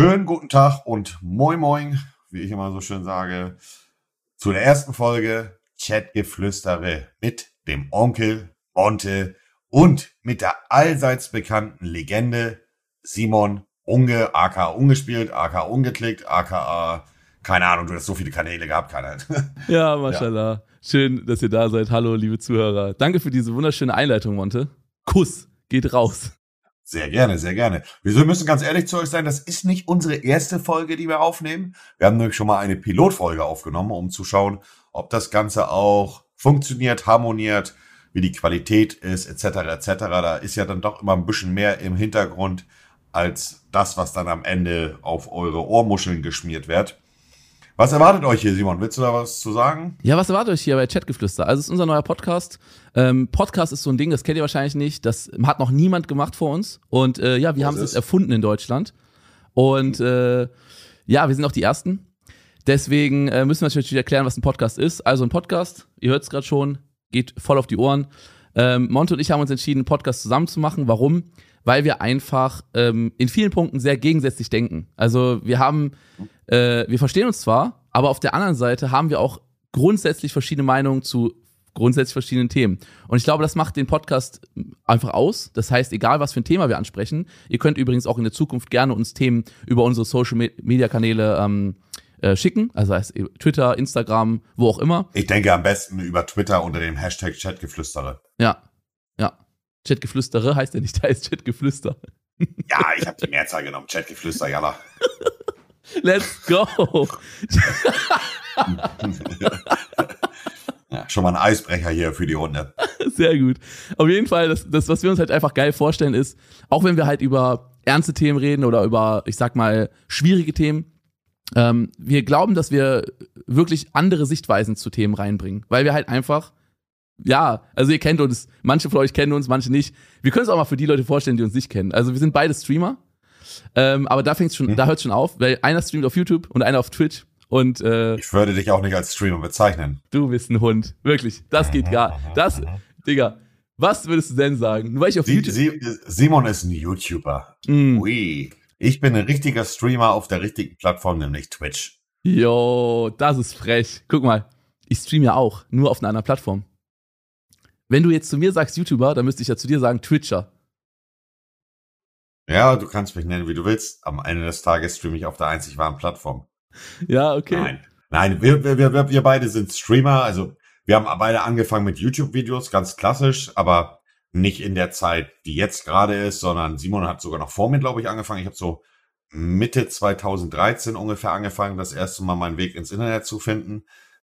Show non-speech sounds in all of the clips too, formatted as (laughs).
Schönen guten Tag und moin moin, wie ich immer so schön sage, zu der ersten Folge Chatgeflüstere mit dem Onkel Monte und mit der allseits bekannten Legende Simon Unge, aka ungespielt, aka ungeklickt, aka, keine Ahnung, du hast so viele Kanäle gehabt, keine Ahnung. (laughs) Ja, mashallah. Ja. Schön, dass ihr da seid. Hallo, liebe Zuhörer. Danke für diese wunderschöne Einleitung, Monte. Kuss geht raus. Sehr gerne, sehr gerne. Wir müssen ganz ehrlich zu euch sein, das ist nicht unsere erste Folge, die wir aufnehmen. Wir haben nämlich schon mal eine Pilotfolge aufgenommen, um zu schauen, ob das Ganze auch funktioniert, harmoniert, wie die Qualität ist, etc. etc. Da ist ja dann doch immer ein bisschen mehr im Hintergrund als das, was dann am Ende auf eure Ohrmuscheln geschmiert wird. Was erwartet euch hier, Simon? Willst du da was zu sagen? Ja, was erwartet euch hier bei Chatgeflüster? Also, es ist unser neuer Podcast. Ähm, Podcast ist so ein Ding, das kennt ihr wahrscheinlich nicht. Das hat noch niemand gemacht vor uns. Und äh, ja, wir haben es erfunden in Deutschland. Und äh, ja, wir sind auch die Ersten. Deswegen äh, müssen wir natürlich erklären, was ein Podcast ist. Also ein Podcast, ihr hört es gerade schon, geht voll auf die Ohren. Ähm, Monte und ich haben uns entschieden, einen Podcast zusammen zu machen. Warum? Weil wir einfach ähm, in vielen Punkten sehr gegensätzlich denken. Also wir haben äh, wir verstehen uns zwar, aber auf der anderen Seite haben wir auch grundsätzlich verschiedene Meinungen zu grundsätzlich verschiedenen Themen. Und ich glaube, das macht den Podcast einfach aus. Das heißt, egal was für ein Thema wir ansprechen, ihr könnt übrigens auch in der Zukunft gerne uns Themen über unsere Social Media Kanäle ähm, äh, schicken, also heißt Twitter, Instagram, wo auch immer. Ich denke am besten über Twitter unter dem Hashtag Chatgeflüstere. Ja, ja. Chatgeflüstere heißt ja nicht, (laughs) da heißt Chatgeflüster. Ja, ich habe die Mehrzahl genommen. Chatgeflüster, jalla. (laughs) Let's go. (laughs) ja, schon mal ein Eisbrecher hier für die Runde. Sehr gut. Auf jeden Fall, das, das, was wir uns halt einfach geil vorstellen, ist, auch wenn wir halt über ernste Themen reden oder über, ich sag mal, schwierige Themen, ähm, wir glauben, dass wir wirklich andere Sichtweisen zu Themen reinbringen, weil wir halt einfach ja, also ihr kennt uns, manche von euch kennen uns, manche nicht. Wir können es auch mal für die Leute vorstellen, die uns nicht kennen. Also wir sind beide Streamer, ähm, aber da fängt's schon, hm. da hört's schon auf, weil einer streamt auf YouTube und einer auf Twitch. Und äh, ich würde dich auch nicht als Streamer bezeichnen. Du bist ein Hund, wirklich. Das geht gar. Das, Digga. Was würdest du denn sagen? Nur weil ich auf Sie, YouTube. Sie, Simon ist ein YouTuber. Mm. Ui. Ich bin ein richtiger Streamer auf der richtigen Plattform, nämlich Twitch. Jo, das ist frech. Guck mal, ich streame ja auch, nur auf einer anderen Plattform. Wenn du jetzt zu mir sagst YouTuber, dann müsste ich ja zu dir sagen Twitcher. Ja, du kannst mich nennen, wie du willst. Am Ende des Tages streame ich auf der einzig wahren Plattform. Ja, okay. Nein, nein, wir, wir, wir, wir beide sind Streamer. Also wir haben beide angefangen mit YouTube-Videos, ganz klassisch, aber nicht in der Zeit, die jetzt gerade ist, sondern Simon hat sogar noch vor mir, glaube ich, angefangen. Ich habe so Mitte 2013 ungefähr angefangen, das erste Mal meinen Weg ins Internet zu finden.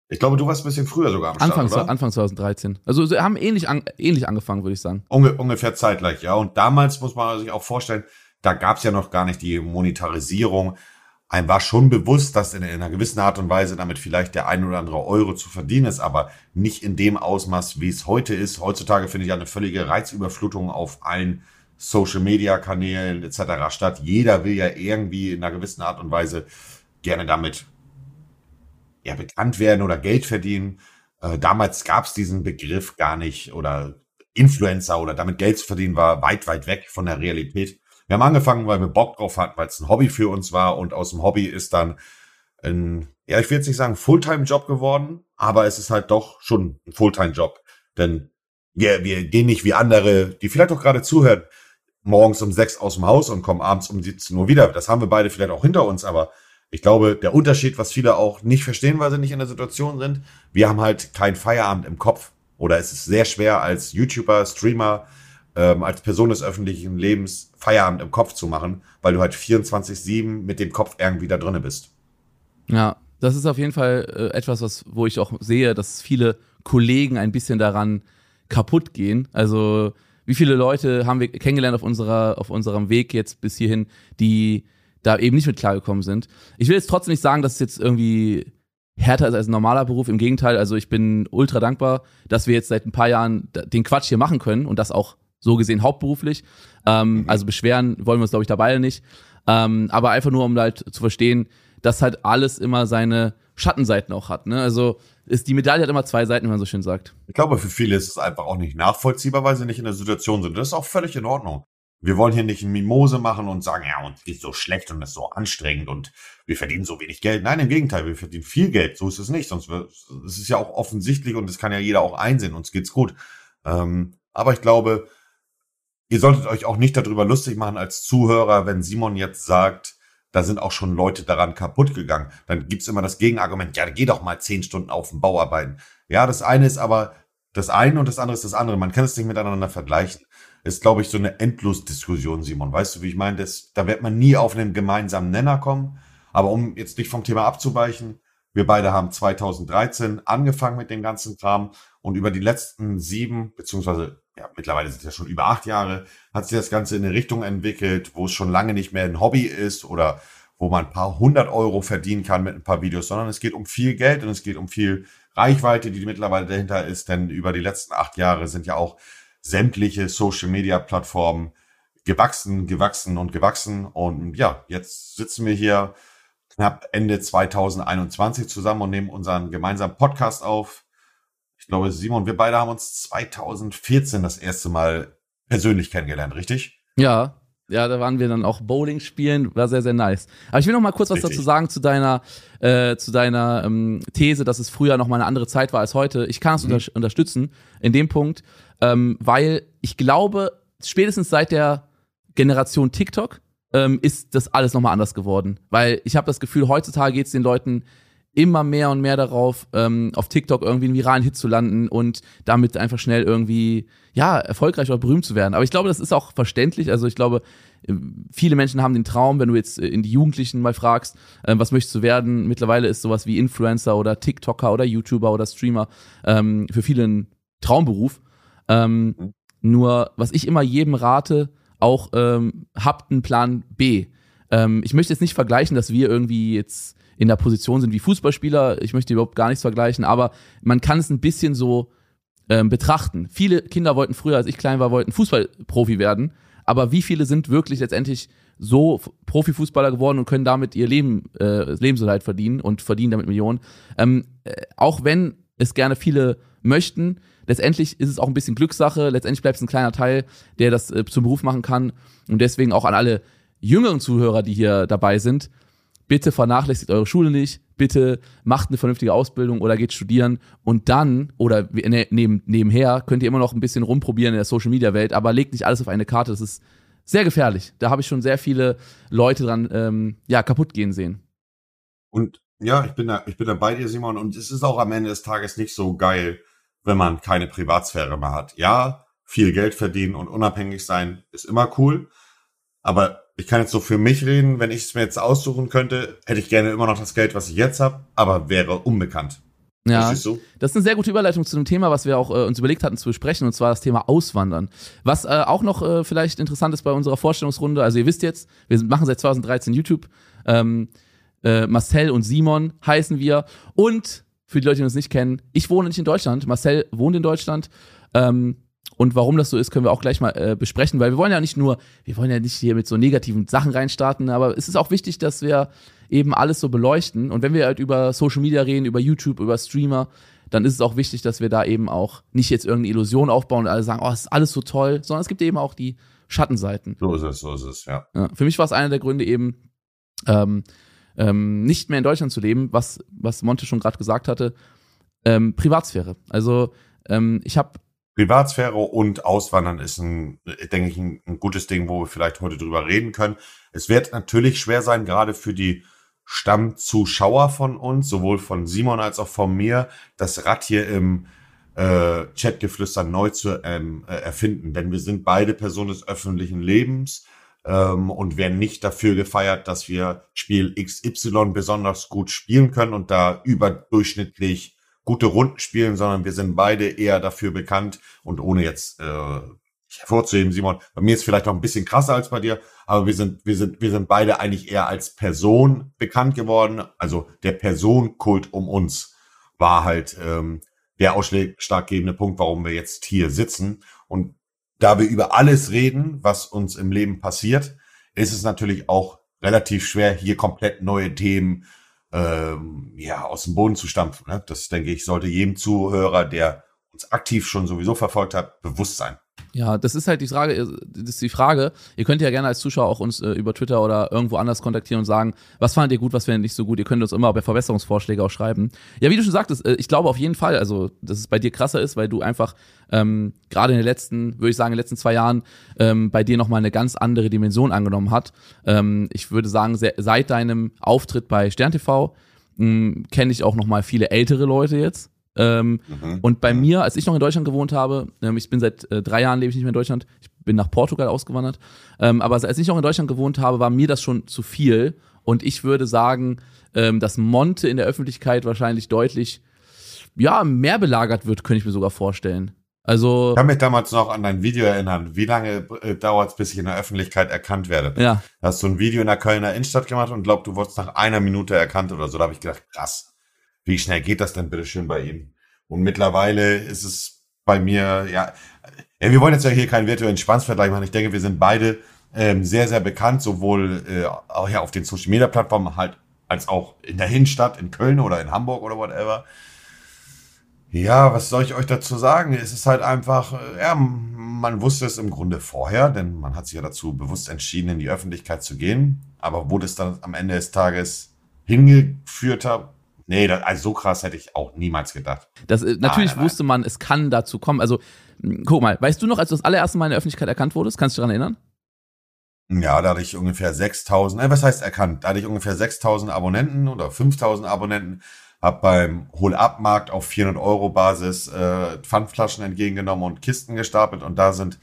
Ich glaube, du warst ein bisschen früher sogar am Start, Anfang, oder? Anfang 2013. Also sie haben ähnlich, an, ähnlich angefangen, würde ich sagen. Unge ungefähr zeitgleich, ja. Und damals muss man sich auch vorstellen, da gab es ja noch gar nicht die Monetarisierung. Einem war schon bewusst, dass in, in, einer gewissen Art und Weise damit vielleicht der ein oder andere Euro zu verdienen ist, aber nicht in dem Ausmaß, wie es heute ist. Heutzutage findet ja eine völlige Reizüberflutung auf allen Social-Media-Kanälen etc. statt. Jeder will ja irgendwie in einer gewissen Art und Weise gerne damit ja, bekannt werden oder Geld verdienen. Äh, damals gab es diesen Begriff gar nicht oder Influencer oder damit Geld zu verdienen war weit, weit weg von der Realität. Wir haben angefangen, weil wir Bock drauf hatten, weil es ein Hobby für uns war und aus dem Hobby ist dann ein, ja, ich will jetzt nicht sagen Fulltime-Job geworden, aber es ist halt doch schon ein Fulltime-Job. Denn wir, wir gehen nicht wie andere, die vielleicht auch gerade zuhören, morgens um sechs aus dem Haus und kommen abends um 17 Uhr wieder. Das haben wir beide vielleicht auch hinter uns, aber ich glaube, der Unterschied, was viele auch nicht verstehen, weil sie nicht in der Situation sind, wir haben halt kein Feierabend im Kopf. Oder es ist sehr schwer als YouTuber, Streamer, ähm, als Person des öffentlichen Lebens Feierabend im Kopf zu machen, weil du halt 24-7 mit dem Kopf irgendwie da drinne bist. Ja, das ist auf jeden Fall äh, etwas, was, wo ich auch sehe, dass viele Kollegen ein bisschen daran kaputt gehen. Also, wie viele Leute haben wir kennengelernt auf unserer, auf unserem Weg jetzt bis hierhin, die da eben nicht mit klargekommen sind. Ich will jetzt trotzdem nicht sagen, dass es jetzt irgendwie härter ist als ein normaler Beruf. Im Gegenteil, also ich bin ultra dankbar, dass wir jetzt seit ein paar Jahren den Quatsch hier machen können und das auch so gesehen hauptberuflich. Ähm, mhm. Also beschweren wollen wir uns, glaube ich, dabei nicht. Ähm, aber einfach nur, um halt zu verstehen, dass halt alles immer seine Schattenseiten auch hat. Ne? Also ist die Medaille hat immer zwei Seiten, wie man so schön sagt. Ich glaube, für viele ist es einfach auch nicht nachvollziehbar, weil sie nicht in der Situation sind. Das ist auch völlig in Ordnung. Wir wollen hier nicht ein Mimose machen und sagen, ja, uns ist so schlecht und ist so anstrengend und wir verdienen so wenig Geld. Nein, im Gegenteil, wir verdienen viel Geld. So ist es nicht. Sonst es ist ja auch offensichtlich und das kann ja jeder auch einsehen. Uns geht's gut. Ähm, aber ich glaube, ihr solltet euch auch nicht darüber lustig machen als Zuhörer, wenn Simon jetzt sagt, da sind auch schon Leute daran kaputt gegangen. Dann gibt's immer das Gegenargument, ja, geh doch mal zehn Stunden auf dem Bau arbeiten. Ja, das eine ist aber das eine und das andere ist das andere. Man kann es nicht miteinander vergleichen ist, glaube ich, so eine Endlosdiskussion, Simon. Weißt du, wie ich meine? Das, da wird man nie auf einen gemeinsamen Nenner kommen. Aber um jetzt nicht vom Thema abzuweichen, wir beide haben 2013 angefangen mit dem ganzen Kram und über die letzten sieben, beziehungsweise ja, mittlerweile sind es ja schon über acht Jahre, hat sich das Ganze in eine Richtung entwickelt, wo es schon lange nicht mehr ein Hobby ist oder wo man ein paar hundert Euro verdienen kann mit ein paar Videos, sondern es geht um viel Geld und es geht um viel Reichweite, die mittlerweile dahinter ist, denn über die letzten acht Jahre sind ja auch sämtliche Social-Media-Plattformen gewachsen, gewachsen und gewachsen. Und ja, jetzt sitzen wir hier knapp Ende 2021 zusammen und nehmen unseren gemeinsamen Podcast auf. Ich glaube, Simon, wir beide haben uns 2014 das erste Mal persönlich kennengelernt, richtig? Ja, ja, da waren wir dann auch Bowling spielen, war sehr, sehr nice. Aber ich will noch mal kurz was Richtig. dazu sagen zu deiner, äh, zu deiner ähm, These, dass es früher noch mal eine andere Zeit war als heute. Ich kann es mhm. unter unterstützen in dem Punkt, ähm, weil ich glaube, spätestens seit der Generation TikTok ähm, ist das alles nochmal anders geworden. Weil ich habe das Gefühl, heutzutage geht es den Leuten immer mehr und mehr darauf, ähm, auf TikTok irgendwie einen viralen Hit zu landen und damit einfach schnell irgendwie, ja, erfolgreich oder berühmt zu werden. Aber ich glaube, das ist auch verständlich. Also ich glaube, viele Menschen haben den Traum, wenn du jetzt in die Jugendlichen mal fragst, äh, was möchtest du werden? Mittlerweile ist sowas wie Influencer oder TikToker oder YouTuber oder Streamer ähm, für viele ein Traumberuf. Ähm. Nur, was ich immer jedem rate, auch ähm, habt einen Plan B. Ähm, ich möchte jetzt nicht vergleichen, dass wir irgendwie jetzt in der Position sind wie Fußballspieler. Ich möchte überhaupt gar nichts vergleichen, aber man kann es ein bisschen so ähm, betrachten. Viele Kinder wollten früher, als ich klein war, wollten Fußballprofi werden. Aber wie viele sind wirklich letztendlich so Profifußballer geworden und können damit ihr Leben, äh, Lebensunterhalt verdienen und verdienen damit Millionen? Ähm, äh, auch wenn es gerne viele möchten, letztendlich ist es auch ein bisschen Glückssache. Letztendlich bleibt es ein kleiner Teil, der das äh, zum Beruf machen kann. Und deswegen auch an alle jüngeren Zuhörer, die hier dabei sind, bitte vernachlässigt eure Schule nicht, bitte macht eine vernünftige Ausbildung oder geht studieren und dann oder ne, neben, nebenher könnt ihr immer noch ein bisschen rumprobieren in der Social Media Welt, aber legt nicht alles auf eine Karte, das ist sehr gefährlich. Da habe ich schon sehr viele Leute dran ähm, ja, kaputt gehen sehen. Und ja, ich bin da, ich bin da bei dir, Simon, und es ist auch am Ende des Tages nicht so geil, wenn man keine Privatsphäre mehr hat. Ja, viel Geld verdienen und unabhängig sein ist immer cool. Aber ich kann jetzt so für mich reden, wenn ich es mir jetzt aussuchen könnte, hätte ich gerne immer noch das Geld, was ich jetzt habe, aber wäre unbekannt. Ja, das ist eine sehr gute Überleitung zu dem Thema, was wir auch äh, uns überlegt hatten zu besprechen, und zwar das Thema Auswandern. Was äh, auch noch äh, vielleicht interessant ist bei unserer Vorstellungsrunde, also ihr wisst jetzt, wir machen seit 2013 YouTube, ähm, äh, Marcel und Simon heißen wir und für die Leute, die uns nicht kennen, ich wohne nicht in Deutschland, Marcel wohnt in Deutschland. Ähm, und warum das so ist, können wir auch gleich mal äh, besprechen, weil wir wollen ja nicht nur, wir wollen ja nicht hier mit so negativen Sachen reinstarten, aber es ist auch wichtig, dass wir eben alles so beleuchten. Und wenn wir halt über Social Media reden, über YouTube, über Streamer, dann ist es auch wichtig, dass wir da eben auch nicht jetzt irgendeine Illusion aufbauen und alle sagen, oh, es ist alles so toll, sondern es gibt eben auch die Schattenseiten. So ist es, so ist es, ja. ja für mich war es einer der Gründe eben, ähm, ähm, nicht mehr in Deutschland zu leben, was, was Monte schon gerade gesagt hatte, ähm, Privatsphäre. Also ähm, ich habe Privatsphäre und Auswandern ist ein, denke ich, ein, ein, gutes Ding, wo wir vielleicht heute drüber reden können. Es wird natürlich schwer sein, gerade für die Stammzuschauer von uns, sowohl von Simon als auch von mir, das Rad hier im äh, Chatgeflüster neu zu ähm, äh, erfinden. Denn wir sind beide Personen des öffentlichen Lebens ähm, und werden nicht dafür gefeiert, dass wir Spiel XY besonders gut spielen können und da überdurchschnittlich gute Runden spielen, sondern wir sind beide eher dafür bekannt und ohne jetzt äh, hervorzuheben, Simon, bei mir ist vielleicht auch ein bisschen krasser als bei dir, aber wir sind, wir sind, wir sind beide eigentlich eher als Person bekannt geworden. Also der Personenkult um uns war halt ähm, der ausschlaggebende Punkt, warum wir jetzt hier sitzen. Und da wir über alles reden, was uns im Leben passiert, ist es natürlich auch relativ schwer, hier komplett neue Themen ähm, ja, aus dem Boden zu stampfen. Ne? Das, denke ich, sollte jedem Zuhörer, der uns aktiv schon sowieso verfolgt hat, bewusst sein. Ja, das ist halt die Frage, äh, das ist die Frage. Ihr könnt ja gerne als Zuschauer auch uns äh, über Twitter oder irgendwo anders kontaktieren und sagen, was fandet ihr gut, was findet ihr nicht so gut. Ihr könnt uns immer bei Verbesserungsvorschläge auch schreiben. Ja, wie du schon sagtest, äh, ich glaube auf jeden Fall, also, dass es bei dir krasser ist, weil du einfach ähm, gerade in den letzten, würde ich sagen, in den letzten zwei Jahren ähm, bei dir nochmal eine ganz andere Dimension angenommen hat. Ähm, ich würde sagen, seit deinem Auftritt bei Stern TV hm, kenne ich auch nochmal viele ältere Leute jetzt ähm, mhm. Und bei mir, als ich noch in Deutschland gewohnt habe, ähm, ich bin seit äh, drei Jahren lebe ich nicht mehr in Deutschland, ich bin nach Portugal ausgewandert, ähm, aber als ich noch in Deutschland gewohnt habe, war mir das schon zu viel. Und ich würde sagen, ähm, dass Monte in der Öffentlichkeit wahrscheinlich deutlich ja, mehr belagert wird, könnte ich mir sogar vorstellen. Also. Ich kann mich damals noch an dein Video erinnern. Wie lange äh, dauert es, bis ich in der Öffentlichkeit erkannt werde? Ja. Da hast du ein Video in der Kölner Innenstadt gemacht und glaub, du wurdest nach einer Minute erkannt oder so. Da habe ich gedacht, krass wie schnell geht das denn bitte schön bei ihm? Und mittlerweile ist es bei mir, ja, ja wir wollen jetzt ja hier keinen virtuellen Spannungsvergleich machen. Ich denke, wir sind beide ähm, sehr, sehr bekannt, sowohl äh, auch ja auf den Social Media Plattformen halt als auch in der Hinstadt, in Köln oder in Hamburg oder whatever. Ja, was soll ich euch dazu sagen? Es ist halt einfach, äh, ja, man wusste es im Grunde vorher, denn man hat sich ja dazu bewusst entschieden, in die Öffentlichkeit zu gehen. Aber wo das dann am Ende des Tages hingeführt hat, Nee, das, also so krass hätte ich auch niemals gedacht. Das, äh, natürlich nein, nein, wusste man, es kann dazu kommen. Also, guck mal, weißt du noch, als du das allererste Mal in der Öffentlichkeit erkannt wurdest? Kannst du dich daran erinnern? Ja, da hatte ich ungefähr 6000, äh, was heißt erkannt? Da hatte ich ungefähr 6000 Abonnenten oder 5000 Abonnenten, hab beim Hol-Up-Markt auf 400 Euro Basis äh, Pfandflaschen entgegengenommen und Kisten gestapelt und da sind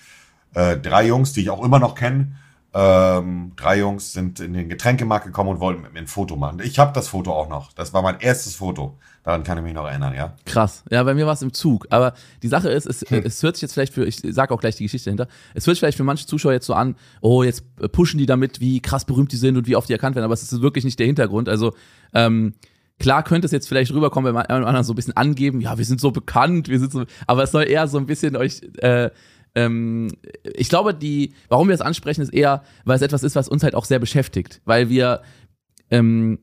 äh, drei Jungs, die ich auch immer noch kenne, ähm, drei Jungs sind in den Getränkemarkt gekommen und wollten mit mir ein Foto machen. Ich habe das Foto auch noch. Das war mein erstes Foto. Daran kann ich mich noch erinnern, ja. Krass. Ja, bei mir war es im Zug. Aber die Sache ist, es, hm. es hört sich jetzt vielleicht für, ich sage auch gleich die Geschichte dahinter, es hört sich vielleicht für manche Zuschauer jetzt so an, oh, jetzt pushen die damit, wie krass berühmt die sind und wie oft die erkannt werden, aber es ist wirklich nicht der Hintergrund. Also, ähm, Klar könnte es jetzt vielleicht rüberkommen, wenn man anderen so ein bisschen angeben, ja, wir sind so bekannt, wir sind so, aber es soll eher so ein bisschen euch äh, ähm, ich glaube, die, warum wir es ansprechen, ist eher, weil es etwas ist, was uns halt auch sehr beschäftigt. Weil wir, ähm,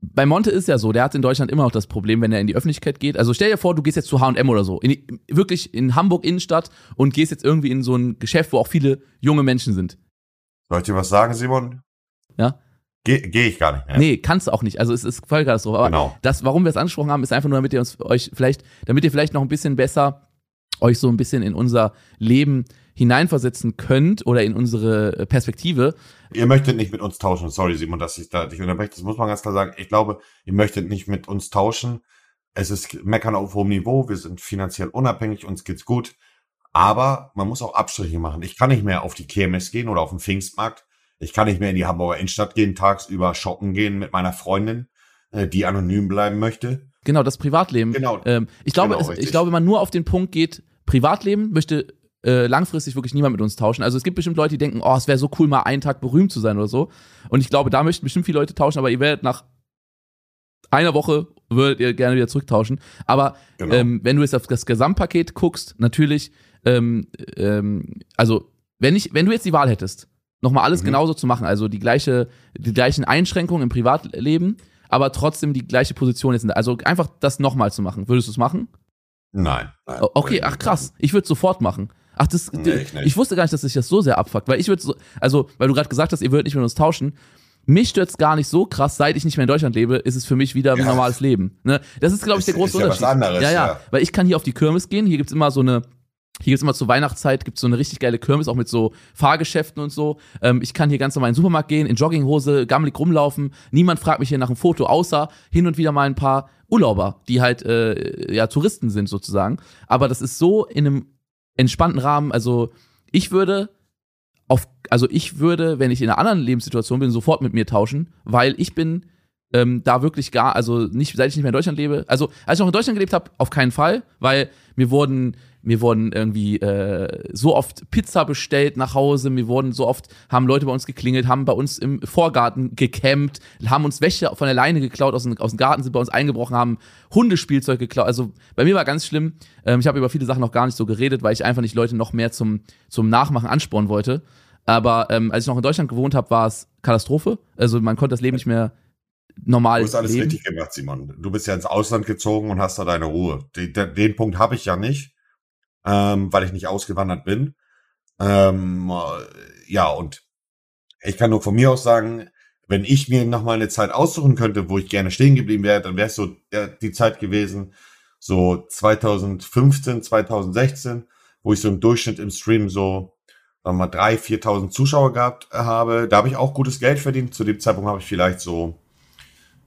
bei Monte ist ja so, der hat in Deutschland immer noch das Problem, wenn er in die Öffentlichkeit geht. Also stell dir vor, du gehst jetzt zu H&M oder so, in wirklich in Hamburg Innenstadt und gehst jetzt irgendwie in so ein Geschäft, wo auch viele junge Menschen sind. Soll ich dir was sagen, Simon? Ja? Gehe geh ich gar nicht mehr. Nee, kannst du auch nicht. Also es ist Vollkatastrophe. Aber genau. das, warum wir es angesprochen haben, ist einfach nur, damit ihr uns euch vielleicht, damit ihr vielleicht noch ein bisschen besser euch so ein bisschen in unser Leben hineinversetzen könnt oder in unsere Perspektive. Ihr möchtet nicht mit uns tauschen. Sorry, Simon, dass ich da dich unterbreche. Das muss man ganz klar sagen. Ich glaube, ihr möchtet nicht mit uns tauschen. Es ist Meckern auf hohem Niveau. Wir sind finanziell unabhängig. Uns geht's gut. Aber man muss auch Abstriche machen. Ich kann nicht mehr auf die Kirmes gehen oder auf den Pfingstmarkt. Ich kann nicht mehr in die Hamburger Innenstadt gehen, tagsüber shoppen gehen mit meiner Freundin, äh, die anonym bleiben möchte. Genau, das Privatleben. Genau. Ähm, ich glaube, genau, es, ich glaube, wenn man nur auf den Punkt geht, Privatleben möchte äh, langfristig wirklich niemand mit uns tauschen. Also es gibt bestimmt Leute, die denken, oh, es wäre so cool, mal einen Tag berühmt zu sein oder so. Und ich glaube, da möchten bestimmt viele Leute tauschen, aber ihr werdet nach einer Woche würdet ihr gerne wieder zurücktauschen. Aber genau. ähm, wenn du jetzt auf das Gesamtpaket guckst, natürlich, ähm, ähm, also wenn ich, wenn du jetzt die Wahl hättest, nochmal alles mhm. genauso zu machen, also die gleiche, die gleichen Einschränkungen im Privatleben, aber trotzdem die gleiche Position jetzt. Also einfach das nochmal zu machen. Würdest du es machen? Nein. nein okay, ach krass. Ich würde sofort machen. Ach, das, nee, ich, ich, wusste gar nicht, dass sich das so sehr abfuckt, weil ich würde so, also, weil du gerade gesagt hast, ihr würdet nicht mit uns tauschen. Mich stört's gar nicht so krass, seit ich nicht mehr in Deutschland lebe, ist es für mich wieder ja. ein normales Leben. Ne? Das ist, glaube ich, der große ist Unterschied. Ja, was anderes, ja, ja, ja, weil ich kann hier auf die Kirmes gehen, hier gibt's immer so eine, hier gibt's immer zur Weihnachtszeit gibt's so eine richtig geile Kirmes, auch mit so Fahrgeschäften und so. Ähm, ich kann hier ganz normal in den Supermarkt gehen, in Jogginghose, gammelig rumlaufen. Niemand fragt mich hier nach einem Foto, außer hin und wieder mal ein paar Urlauber, die halt äh, ja Touristen sind sozusagen. Aber das ist so in einem entspannten Rahmen. Also ich würde auf, also ich würde, wenn ich in einer anderen Lebenssituation bin, sofort mit mir tauschen, weil ich bin ähm, da wirklich gar, also nicht, seit ich nicht mehr in Deutschland lebe. Also als ich noch in Deutschland gelebt habe, auf keinen Fall, weil mir wurden mir wurden irgendwie äh, so oft Pizza bestellt nach Hause, mir wurden so oft, haben Leute bei uns geklingelt, haben bei uns im Vorgarten gecampt, haben uns Wäsche von der Leine geklaut, aus dem, aus dem Garten sind bei uns eingebrochen, haben Hundespielzeug geklaut. Also bei mir war ganz schlimm. Ähm, ich habe über viele Sachen noch gar nicht so geredet, weil ich einfach nicht Leute noch mehr zum, zum Nachmachen anspornen wollte. Aber ähm, als ich noch in Deutschland gewohnt habe, war es Katastrophe. Also man konnte das Leben nicht mehr normal. Du hast alles leben. richtig gemacht, Simon. Du bist ja ins Ausland gezogen und hast da deine Ruhe. Den, den Punkt habe ich ja nicht. Ähm, weil ich nicht ausgewandert bin. Ähm, ja, und ich kann nur von mir aus sagen, wenn ich mir noch mal eine Zeit aussuchen könnte, wo ich gerne stehen geblieben wäre, dann wäre es so die Zeit gewesen, so 2015, 2016, wo ich so im Durchschnitt im Stream so sagen wir mal drei, 4.000 Zuschauer gehabt habe. Da habe ich auch gutes Geld verdient. Zu dem Zeitpunkt habe ich vielleicht so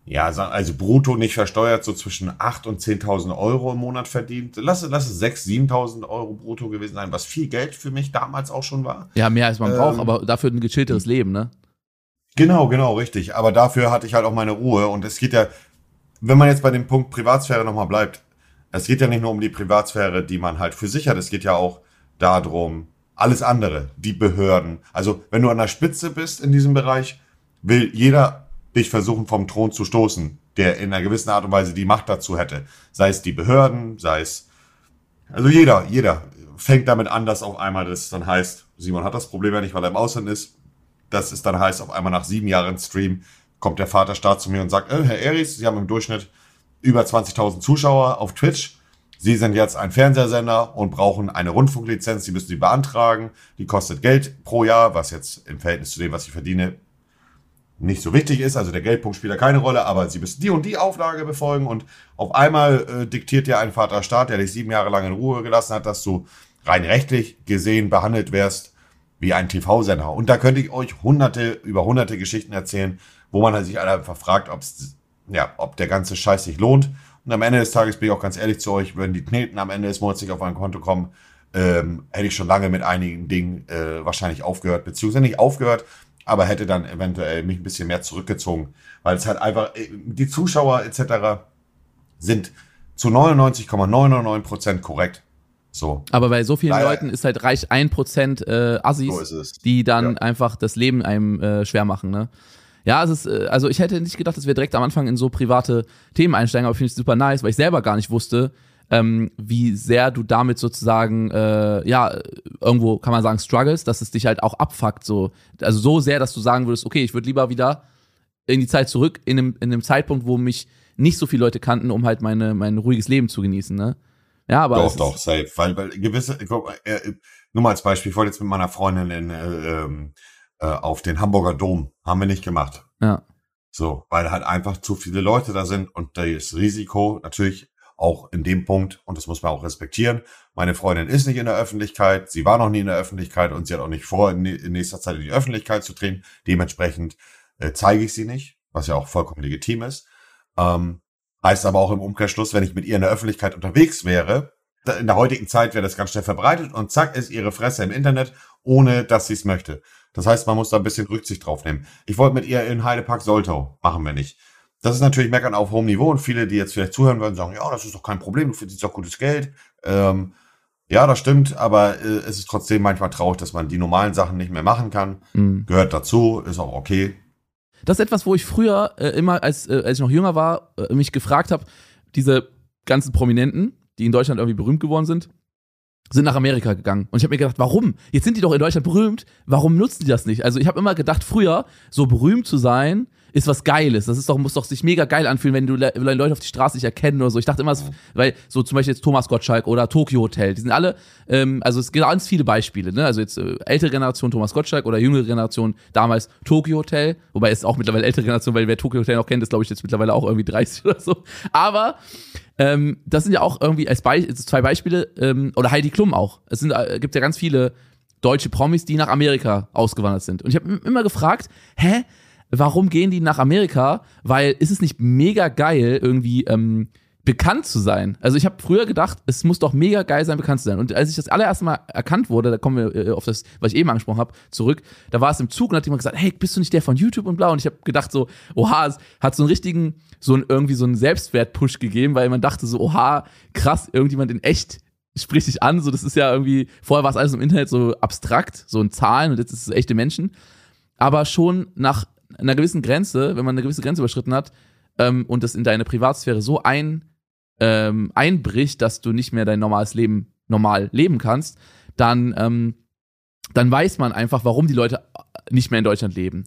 ja, also brutto nicht versteuert, so zwischen 8.000 und 10.000 Euro im Monat verdient. Lass, lass es 6.000, 7.000 Euro brutto gewesen sein, was viel Geld für mich damals auch schon war. Ja, mehr als man ähm, braucht, aber dafür ein gechillteres Leben, ne? Genau, genau, richtig. Aber dafür hatte ich halt auch meine Ruhe. Und es geht ja, wenn man jetzt bei dem Punkt Privatsphäre nochmal bleibt, es geht ja nicht nur um die Privatsphäre, die man halt für sich hat, es geht ja auch darum, alles andere, die Behörden. Also, wenn du an der Spitze bist in diesem Bereich, will jeder dich versuchen vom Thron zu stoßen, der in einer gewissen Art und Weise die Macht dazu hätte. Sei es die Behörden, sei es, also jeder, jeder fängt damit an, dass auf einmal das dann heißt, Simon hat das Problem ja nicht, weil er im Ausland ist, dass es dann heißt, auf einmal nach sieben Jahren Stream kommt der Vaterstaat zu mir und sagt, äh, Herr Eris, Sie haben im Durchschnitt über 20.000 Zuschauer auf Twitch. Sie sind jetzt ein Fernsehsender und brauchen eine Rundfunklizenz. Sie müssen die beantragen. Die kostet Geld pro Jahr, was jetzt im Verhältnis zu dem, was ich verdiene, nicht so wichtig ist. Also der Geldpunkt spielt da keine Rolle, aber sie müssen die und die Auflage befolgen und auf einmal äh, diktiert dir ein Vaterstaat, der dich sieben Jahre lang in Ruhe gelassen hat, dass du rein rechtlich gesehen behandelt wirst wie ein TV-Sender. Und da könnte ich euch hunderte, über hunderte Geschichten erzählen, wo man halt sich einfach fragt, ob's, ja, ob der ganze Scheiß sich lohnt. Und am Ende des Tages bin ich auch ganz ehrlich zu euch, wenn die Kneten am Ende des Monats nicht auf mein Konto kommen, ähm, hätte ich schon lange mit einigen Dingen äh, wahrscheinlich aufgehört, beziehungsweise nicht aufgehört, aber hätte dann eventuell mich ein bisschen mehr zurückgezogen, weil es halt einfach, äh, die Zuschauer etc. sind zu 99,999 Prozent korrekt. So. Aber bei so vielen Leider. Leuten ist halt reicht ein Prozent äh, Assis, so die dann ja. einfach das Leben einem äh, schwer machen, ne? Ja, es ist, äh, also ich hätte nicht gedacht, dass wir direkt am Anfang in so private Themen einsteigen, aber finde ich super nice, weil ich selber gar nicht wusste, ähm, wie sehr du damit sozusagen, äh, ja, irgendwo kann man sagen, struggles, dass es dich halt auch abfuckt, so. Also so sehr, dass du sagen würdest, okay, ich würde lieber wieder in die Zeit zurück, in einem, in einem Zeitpunkt, wo mich nicht so viele Leute kannten, um halt meine, mein ruhiges Leben zu genießen, ne? Ja, aber. Doch, doch, safe. Weil, weil gewisse, guck, äh, nur mal als Beispiel, ich wollte jetzt mit meiner Freundin in, äh, ähm, äh, auf den Hamburger Dom. Haben wir nicht gemacht. Ja. So, weil halt einfach zu viele Leute da sind und das Risiko natürlich auch in dem Punkt, und das muss man auch respektieren, meine Freundin ist nicht in der Öffentlichkeit, sie war noch nie in der Öffentlichkeit und sie hat auch nicht vor, in, nächster Zeit in die Öffentlichkeit zu treten. Dementsprechend äh, zeige ich sie nicht, was ja auch vollkommen legitim ist. Ähm, heißt aber auch im Umkehrschluss, wenn ich mit ihr in der Öffentlichkeit unterwegs wäre, in der heutigen Zeit wäre das ganz schnell verbreitet und zack ist ihre Fresse im Internet, ohne dass sie es möchte. Das heißt, man muss da ein bisschen Rücksicht drauf nehmen. Ich wollte mit ihr in Heidepark Soltau, machen wir nicht. Das ist natürlich Meckern auf hohem Niveau und viele, die jetzt vielleicht zuhören würden, sagen, ja, das ist doch kein Problem, du verdienst doch gutes Geld. Ähm, ja, das stimmt, aber äh, es ist trotzdem manchmal traurig, dass man die normalen Sachen nicht mehr machen kann. Mhm. Gehört dazu, ist auch okay. Das ist etwas, wo ich früher äh, immer, als, äh, als ich noch jünger war, äh, mich gefragt habe, diese ganzen Prominenten, die in Deutschland irgendwie berühmt geworden sind, sind nach Amerika gegangen. Und ich habe mir gedacht, warum? Jetzt sind die doch in Deutschland berühmt. Warum nutzen die das nicht? Also ich habe immer gedacht, früher so berühmt zu sein, ist was Geiles. Das ist doch, muss doch sich mega geil anfühlen, wenn du wenn Leute auf die Straße nicht erkennen oder so. Ich dachte immer, weil so zum Beispiel jetzt Thomas Gottschalk oder Tokyo Hotel, die sind alle, ähm, also es gibt ganz viele Beispiele, ne? Also jetzt äh, ältere Generation Thomas Gottschalk oder jüngere Generation damals Tokyo Hotel, wobei es auch mittlerweile ältere Generation, weil wer Tokyo Hotel noch kennt, ist glaube ich jetzt mittlerweile auch irgendwie 30 (laughs) oder so. Aber ähm, das sind ja auch irgendwie als Be zwei Beispiele, ähm, oder Heidi Klum auch. Es sind, äh, gibt ja ganz viele deutsche Promis, die nach Amerika ausgewandert sind. Und ich habe immer gefragt, hä, warum gehen die nach Amerika? Weil ist es nicht mega geil, irgendwie ähm, bekannt zu sein. Also ich habe früher gedacht, es muss doch mega geil sein, bekannt zu sein. Und als ich das allererste Mal erkannt wurde, da kommen wir äh, auf das, was ich eben angesprochen habe, zurück, da war es im Zug und hat jemand gesagt, hey, bist du nicht der von YouTube und bla? Und ich habe gedacht so, oha, es hat so einen richtigen, so einen, irgendwie so einen Selbstwert-Push gegeben, weil man dachte so, oha, krass, irgendjemand in echt spricht dich an, so das ist ja irgendwie, vorher war es alles im Internet so abstrakt, so in Zahlen und jetzt ist es echte Menschen. Aber schon nach einer gewissen Grenze, wenn man eine gewisse Grenze überschritten hat ähm, und das in deine Privatsphäre so ein ähm, einbricht, dass du nicht mehr dein normales Leben normal leben kannst, dann, ähm, dann weiß man einfach, warum die Leute nicht mehr in Deutschland leben.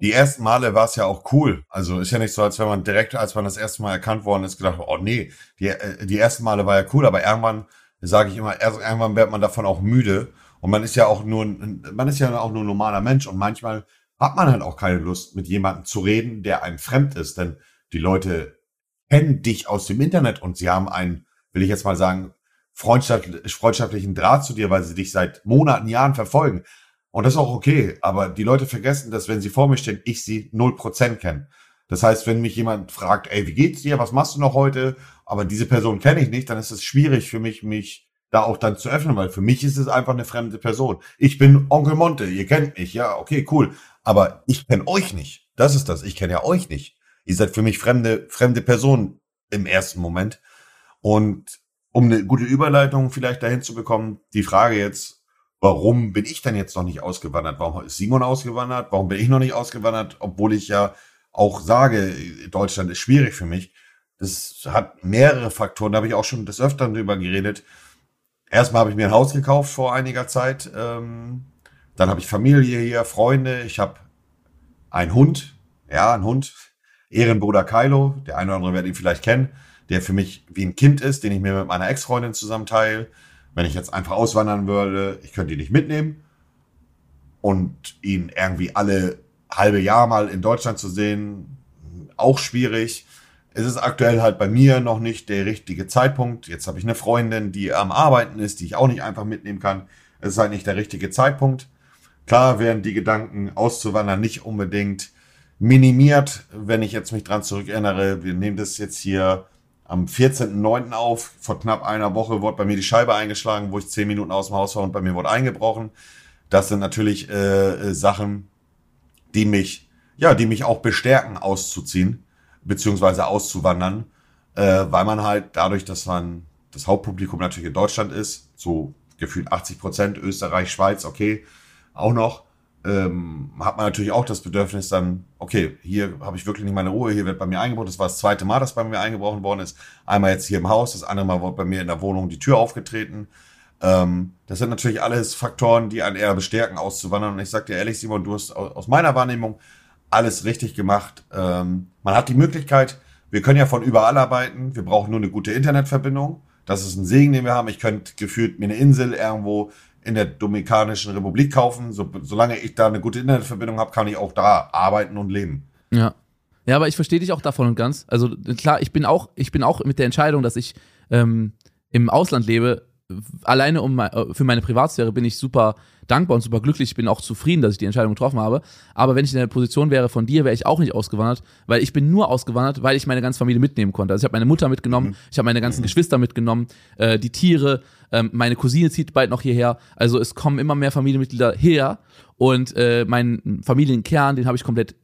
Die ersten Male war es ja auch cool. Also ist ja nicht so, als wenn man direkt, als man das erste Mal erkannt worden ist, gedacht, oh nee, die, äh, die ersten Male war ja cool, aber irgendwann sage ich immer, irgendwann wird man davon auch müde. Und man ist ja auch nur, man ist ja auch nur ein normaler Mensch und manchmal hat man halt auch keine Lust, mit jemandem zu reden, der einem fremd ist. Denn die Leute kennen dich aus dem Internet und sie haben einen, will ich jetzt mal sagen, freundschaftlichen Draht zu dir, weil sie dich seit Monaten, Jahren verfolgen. Und das ist auch okay. Aber die Leute vergessen, dass wenn sie vor mir stehen, ich sie null Prozent kenne. Das heißt, wenn mich jemand fragt, ey, wie geht's dir? Was machst du noch heute? Aber diese Person kenne ich nicht, dann ist es schwierig für mich, mich da auch dann zu öffnen, weil für mich ist es einfach eine fremde Person. Ich bin Onkel Monte, ihr kennt mich, ja, okay, cool. Aber ich kenne euch nicht. Das ist das. Ich kenne ja euch nicht. Ihr seid für mich fremde, fremde Personen im ersten Moment. Und um eine gute Überleitung vielleicht dahin zu bekommen, die Frage jetzt, warum bin ich denn jetzt noch nicht ausgewandert? Warum ist Simon ausgewandert? Warum bin ich noch nicht ausgewandert? Obwohl ich ja auch sage, Deutschland ist schwierig für mich. Das hat mehrere Faktoren, da habe ich auch schon des Öfteren drüber geredet. Erstmal habe ich mir ein Haus gekauft vor einiger Zeit. Ähm, dann habe ich Familie hier, Freunde. Ich habe einen Hund. Ja, ein Hund. Ehrenbruder Kylo. Der eine oder andere wird ihn vielleicht kennen. Der für mich wie ein Kind ist, den ich mir mit meiner Ex-Freundin zusammen teile. Wenn ich jetzt einfach auswandern würde, ich könnte ihn nicht mitnehmen. Und ihn irgendwie alle halbe Jahr mal in Deutschland zu sehen, auch schwierig. Es ist aktuell halt bei mir noch nicht der richtige Zeitpunkt. Jetzt habe ich eine Freundin, die am Arbeiten ist, die ich auch nicht einfach mitnehmen kann. Es ist halt nicht der richtige Zeitpunkt. Klar werden die Gedanken auszuwandern nicht unbedingt minimiert, wenn ich jetzt mich dran zurückerinnere. Wir nehmen das jetzt hier am 14.09. auf. Vor knapp einer Woche wurde bei mir die Scheibe eingeschlagen, wo ich zehn Minuten aus dem Haus war und bei mir wurde eingebrochen. Das sind natürlich äh, äh Sachen, die mich, ja, die mich auch bestärken, auszuziehen, beziehungsweise auszuwandern, äh, weil man halt dadurch, dass man das Hauptpublikum natürlich in Deutschland ist, so gefühlt 80 Prozent, Österreich, Schweiz, okay, auch noch, ähm, hat man natürlich auch das Bedürfnis dann, okay, hier habe ich wirklich nicht meine Ruhe, hier wird bei mir eingebrochen. Das war das zweite Mal, dass bei mir eingebrochen worden ist. Einmal jetzt hier im Haus, das andere Mal wurde bei mir in der Wohnung die Tür aufgetreten. Ähm, das sind natürlich alles Faktoren, die einen eher bestärken, auszuwandern. Und ich sage dir ehrlich, Simon, du hast aus meiner Wahrnehmung alles richtig gemacht. Ähm, man hat die Möglichkeit, wir können ja von überall arbeiten. Wir brauchen nur eine gute Internetverbindung. Das ist ein Segen, den wir haben. Ich könnte gefühlt mir eine Insel irgendwo in der Dominikanischen Republik kaufen. So, solange ich da eine gute Internetverbindung habe, kann ich auch da arbeiten und leben. Ja. Ja, aber ich verstehe dich auch davon und ganz. Also klar, ich bin auch, ich bin auch mit der Entscheidung, dass ich ähm, im Ausland lebe, alleine um äh, für meine Privatsphäre bin ich super dankbar und super glücklich. Ich bin auch zufrieden, dass ich die Entscheidung getroffen habe. Aber wenn ich in der Position wäre von dir, wäre ich auch nicht ausgewandert, weil ich bin nur ausgewandert, weil ich meine ganze Familie mitnehmen konnte. Also ich habe meine Mutter mitgenommen, mhm. ich habe meine ganzen Geschwister mitgenommen, äh, die Tiere, ähm, meine Cousine zieht bald noch hierher. Also es kommen immer mehr Familienmitglieder her und äh, meinen Familienkern, den habe ich komplett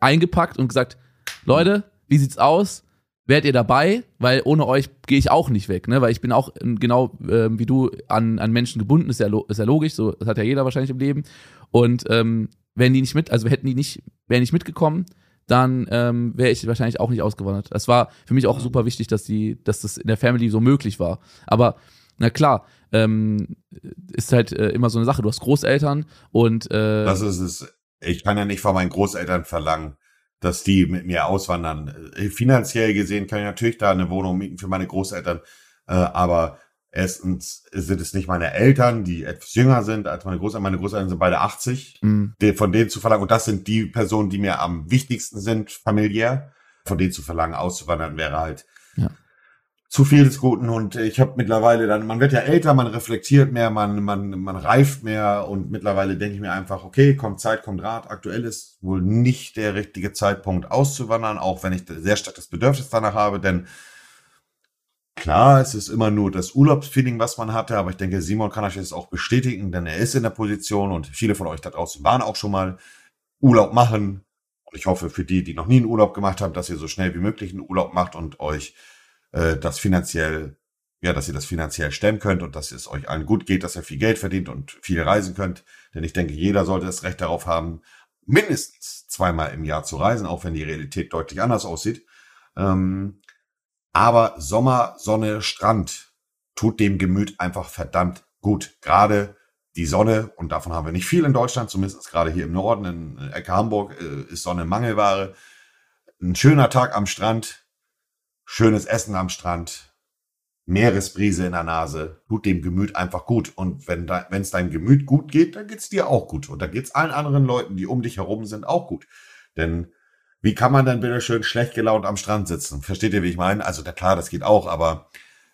eingepackt und gesagt, Leute, wie sieht's aus? Wärt ihr dabei, weil ohne euch gehe ich auch nicht weg, ne? Weil ich bin auch ähm, genau äh, wie du an, an Menschen gebunden, ist ja, ist ja logisch, so das hat ja jeder wahrscheinlich im Leben. Und ähm, wären die nicht mit, also hätten die nicht, wären nicht mitgekommen, dann ähm, wäre ich wahrscheinlich auch nicht ausgewandert. Das war für mich auch super wichtig, dass die, dass das in der Family so möglich war. Aber na klar, ähm, ist halt äh, immer so eine Sache. Du hast Großeltern und äh, das ist es. Ich kann ja nicht von meinen Großeltern verlangen, dass die mit mir auswandern. Äh, finanziell gesehen kann ich natürlich da eine Wohnung mieten für meine Großeltern, äh, aber erstens sind es nicht meine Eltern, die etwas jünger sind als meine Großeltern. Meine Großeltern sind beide 80, mhm. von denen zu verlangen, und das sind die Personen, die mir am wichtigsten sind, familiär, von denen zu verlangen, auszuwandern wäre halt zu viel des Guten und ich habe mittlerweile dann, man wird ja älter, man reflektiert mehr, man, man, man reift mehr und mittlerweile denke ich mir einfach, okay, kommt Zeit, kommt Rat. Aktuell ist wohl nicht der richtige Zeitpunkt auszuwandern, auch wenn ich sehr stark das Bedürfnis danach habe, denn klar, es ist immer nur das Urlaubsfeeling, was man hatte, aber ich denke, Simon kann euch das auch bestätigen, denn er ist in der Position und viele von euch da draußen waren auch schon mal Urlaub machen. Und ich hoffe für die, die noch nie einen Urlaub gemacht haben, dass ihr so schnell wie möglich einen Urlaub macht und euch äh, das finanziell, ja, dass ihr das finanziell stemmen könnt und dass es euch allen gut geht, dass ihr viel Geld verdient und viel reisen könnt. Denn ich denke, jeder sollte das Recht darauf haben, mindestens zweimal im Jahr zu reisen, auch wenn die Realität deutlich anders aussieht. Ähm, aber Sommer, Sonne, Strand tut dem Gemüt einfach verdammt gut. Gerade die Sonne, und davon haben wir nicht viel in Deutschland, zumindest gerade hier im Norden, in Ecke Hamburg, äh, ist Sonne Mangelware. Ein schöner Tag am Strand, schönes Essen am Strand, Meeresbrise in der Nase tut dem Gemüt einfach gut. Und wenn es deinem Gemüt gut geht, dann geht's dir auch gut. Und dann geht's allen anderen Leuten, die um dich herum sind, auch gut. Denn wie kann man dann bitte schön schlecht gelaunt am Strand sitzen? Versteht ihr, wie ich meine? Also da, klar, das geht auch, aber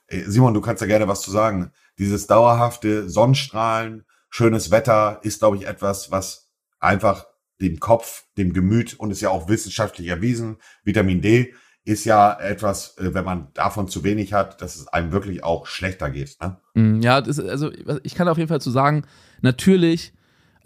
äh, Simon, du kannst ja gerne was zu sagen. Dieses dauerhafte Sonnenstrahlen, schönes Wetter ist, glaube ich, etwas, was einfach dem Kopf, dem Gemüt und ist ja auch wissenschaftlich erwiesen, Vitamin D ist ja etwas, äh, wenn man davon zu wenig hat, dass es einem wirklich auch schlechter geht. Ne? Mm, ja, das, also ich kann auf jeden Fall zu sagen, natürlich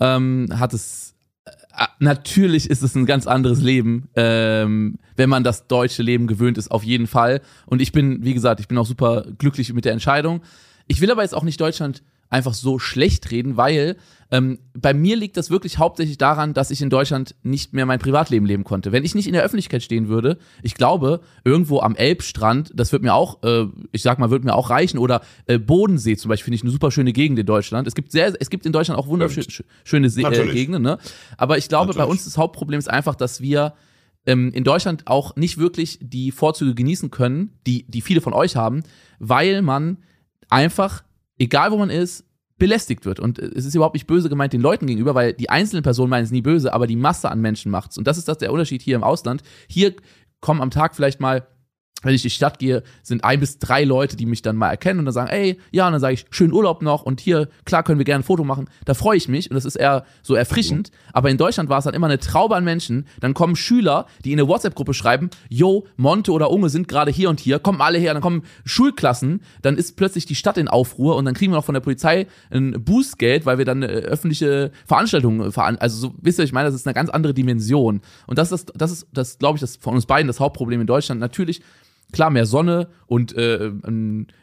ähm, hat es, äh, natürlich ist es ein ganz anderes Leben, ähm, wenn man das deutsche Leben gewöhnt ist, auf jeden Fall. Und ich bin, wie gesagt, ich bin auch super glücklich mit der Entscheidung. Ich will aber jetzt auch nicht Deutschland einfach so schlecht reden, weil ähm, bei mir liegt das wirklich hauptsächlich daran, dass ich in Deutschland nicht mehr mein Privatleben leben konnte. Wenn ich nicht in der Öffentlichkeit stehen würde, ich glaube, irgendwo am Elbstrand, das wird mir auch, äh, ich sag mal, wird mir auch reichen. Oder äh, Bodensee zum Beispiel finde ich eine super schöne Gegend in Deutschland. Es gibt sehr, es gibt in Deutschland auch wunderschöne See äh, Gegenden, ne? Aber ich glaube, Natürlich. bei uns das Hauptproblem ist einfach, dass wir ähm, in Deutschland auch nicht wirklich die Vorzüge genießen können, die, die viele von euch haben, weil man einfach, egal wo man ist, belästigt wird. Und es ist überhaupt nicht böse gemeint den Leuten gegenüber, weil die einzelnen Personen meinen es nie böse, aber die Masse an Menschen macht's. Und das ist das der Unterschied hier im Ausland. Hier kommen am Tag vielleicht mal wenn ich in die Stadt gehe, sind ein bis drei Leute, die mich dann mal erkennen und dann sagen, ey, ja, und dann sage ich, schönen Urlaub noch und hier, klar, können wir gerne ein Foto machen. Da freue ich mich und das ist eher so erfrischend. Aber in Deutschland war es dann immer eine Traube an Menschen. Dann kommen Schüler, die in eine WhatsApp-Gruppe schreiben, yo, Monte oder Unge sind gerade hier und hier, kommen alle her. Dann kommen Schulklassen, dann ist plötzlich die Stadt in Aufruhr und dann kriegen wir noch von der Polizei ein Bußgeld, weil wir dann eine öffentliche Veranstaltung veran also so, wisst ihr, ich meine, das ist eine ganz andere Dimension. Und das ist, das ist, das glaube ich, das von uns beiden das Hauptproblem in Deutschland. Natürlich klar mehr Sonne und äh,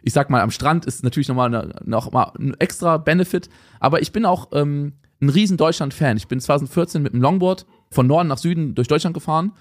ich sag mal am Strand ist natürlich nochmal noch mal ein extra Benefit, aber ich bin auch ähm, ein riesen Deutschland-Fan. Ich bin 2014 mit dem Longboard von Norden nach Süden durch Deutschland gefahren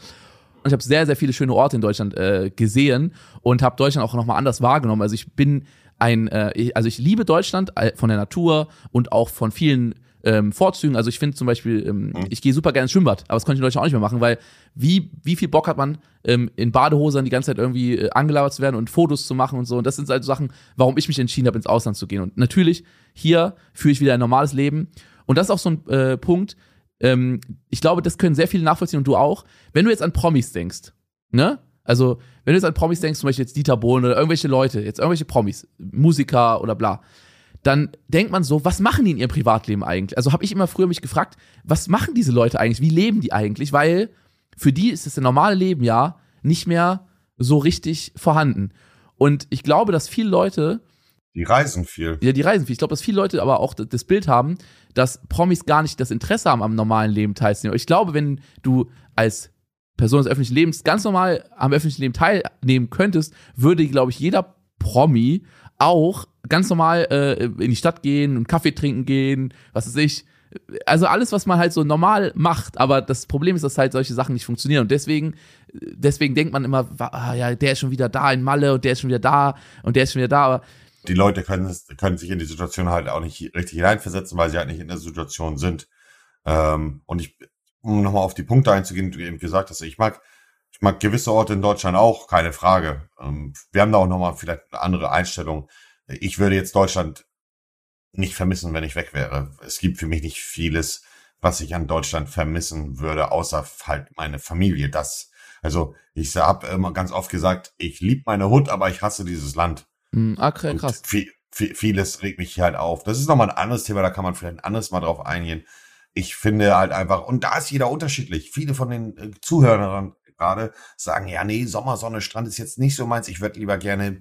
und ich habe sehr sehr viele schöne Orte in Deutschland äh, gesehen und habe Deutschland auch nochmal anders wahrgenommen. Also ich bin ein, äh, also ich liebe Deutschland von der Natur und auch von vielen ähm, Vorzügen. Also ich finde zum Beispiel, ähm, mhm. ich gehe super gerne ins Schwimmbad, aber das konnte ich in Deutschland auch nicht mehr machen, weil wie, wie viel Bock hat man, ähm, in Badehose die ganze Zeit irgendwie äh, angelabert zu werden und Fotos zu machen und so. Und das sind halt Sachen, warum ich mich entschieden habe, ins Ausland zu gehen. Und natürlich, hier führe ich wieder ein normales Leben. Und das ist auch so ein äh, Punkt, ähm, ich glaube, das können sehr viele nachvollziehen und du auch. Wenn du jetzt an Promis denkst, ne? Also, wenn du jetzt an Promis denkst, zum Beispiel jetzt Dieter Bohlen oder irgendwelche Leute, jetzt irgendwelche Promis, Musiker oder bla, dann denkt man so, was machen die in ihrem Privatleben eigentlich? Also habe ich immer früher mich gefragt, was machen diese Leute eigentlich? Wie leben die eigentlich? Weil für die ist das normale Leben ja nicht mehr so richtig vorhanden. Und ich glaube, dass viele Leute die reisen viel. Ja, die reisen viel. Ich glaube, dass viele Leute aber auch das Bild haben, dass Promis gar nicht das Interesse haben, am normalen Leben teilzunehmen. Ich glaube, wenn du als Person des öffentlichen Lebens ganz normal am öffentlichen Leben teilnehmen könntest, würde, glaube ich, jeder Promi auch ganz normal äh, in die Stadt gehen und Kaffee trinken gehen, was weiß ich. Also alles, was man halt so normal macht, aber das Problem ist, dass halt solche Sachen nicht funktionieren und deswegen, deswegen denkt man immer, ah, ja, der ist schon wieder da in Malle und der ist schon wieder da und der ist schon wieder da, aber die Leute können, können sich in die Situation halt auch nicht richtig hineinversetzen, weil sie halt nicht in der Situation sind. Ähm, und ich, um nochmal auf die Punkte einzugehen, die du eben gesagt hast, ich mag, ich mag gewisse Orte in Deutschland auch, keine Frage. Ähm, wir haben da auch nochmal vielleicht eine andere Einstellung ich würde jetzt Deutschland nicht vermissen, wenn ich weg wäre. Es gibt für mich nicht vieles, was ich an Deutschland vermissen würde, außer halt meine Familie. Das, also ich habe immer ganz oft gesagt, ich liebe meine Hut, aber ich hasse dieses Land. Mhm, ah, krass. Viel, viel, vieles regt mich halt auf. Das ist nochmal ein anderes Thema, da kann man vielleicht ein anderes Mal drauf eingehen. Ich finde halt einfach, und da ist jeder unterschiedlich. Viele von den äh, Zuhörern gerade sagen, ja, nee, Sommersonne, Strand ist jetzt nicht so meins. Ich würde lieber gerne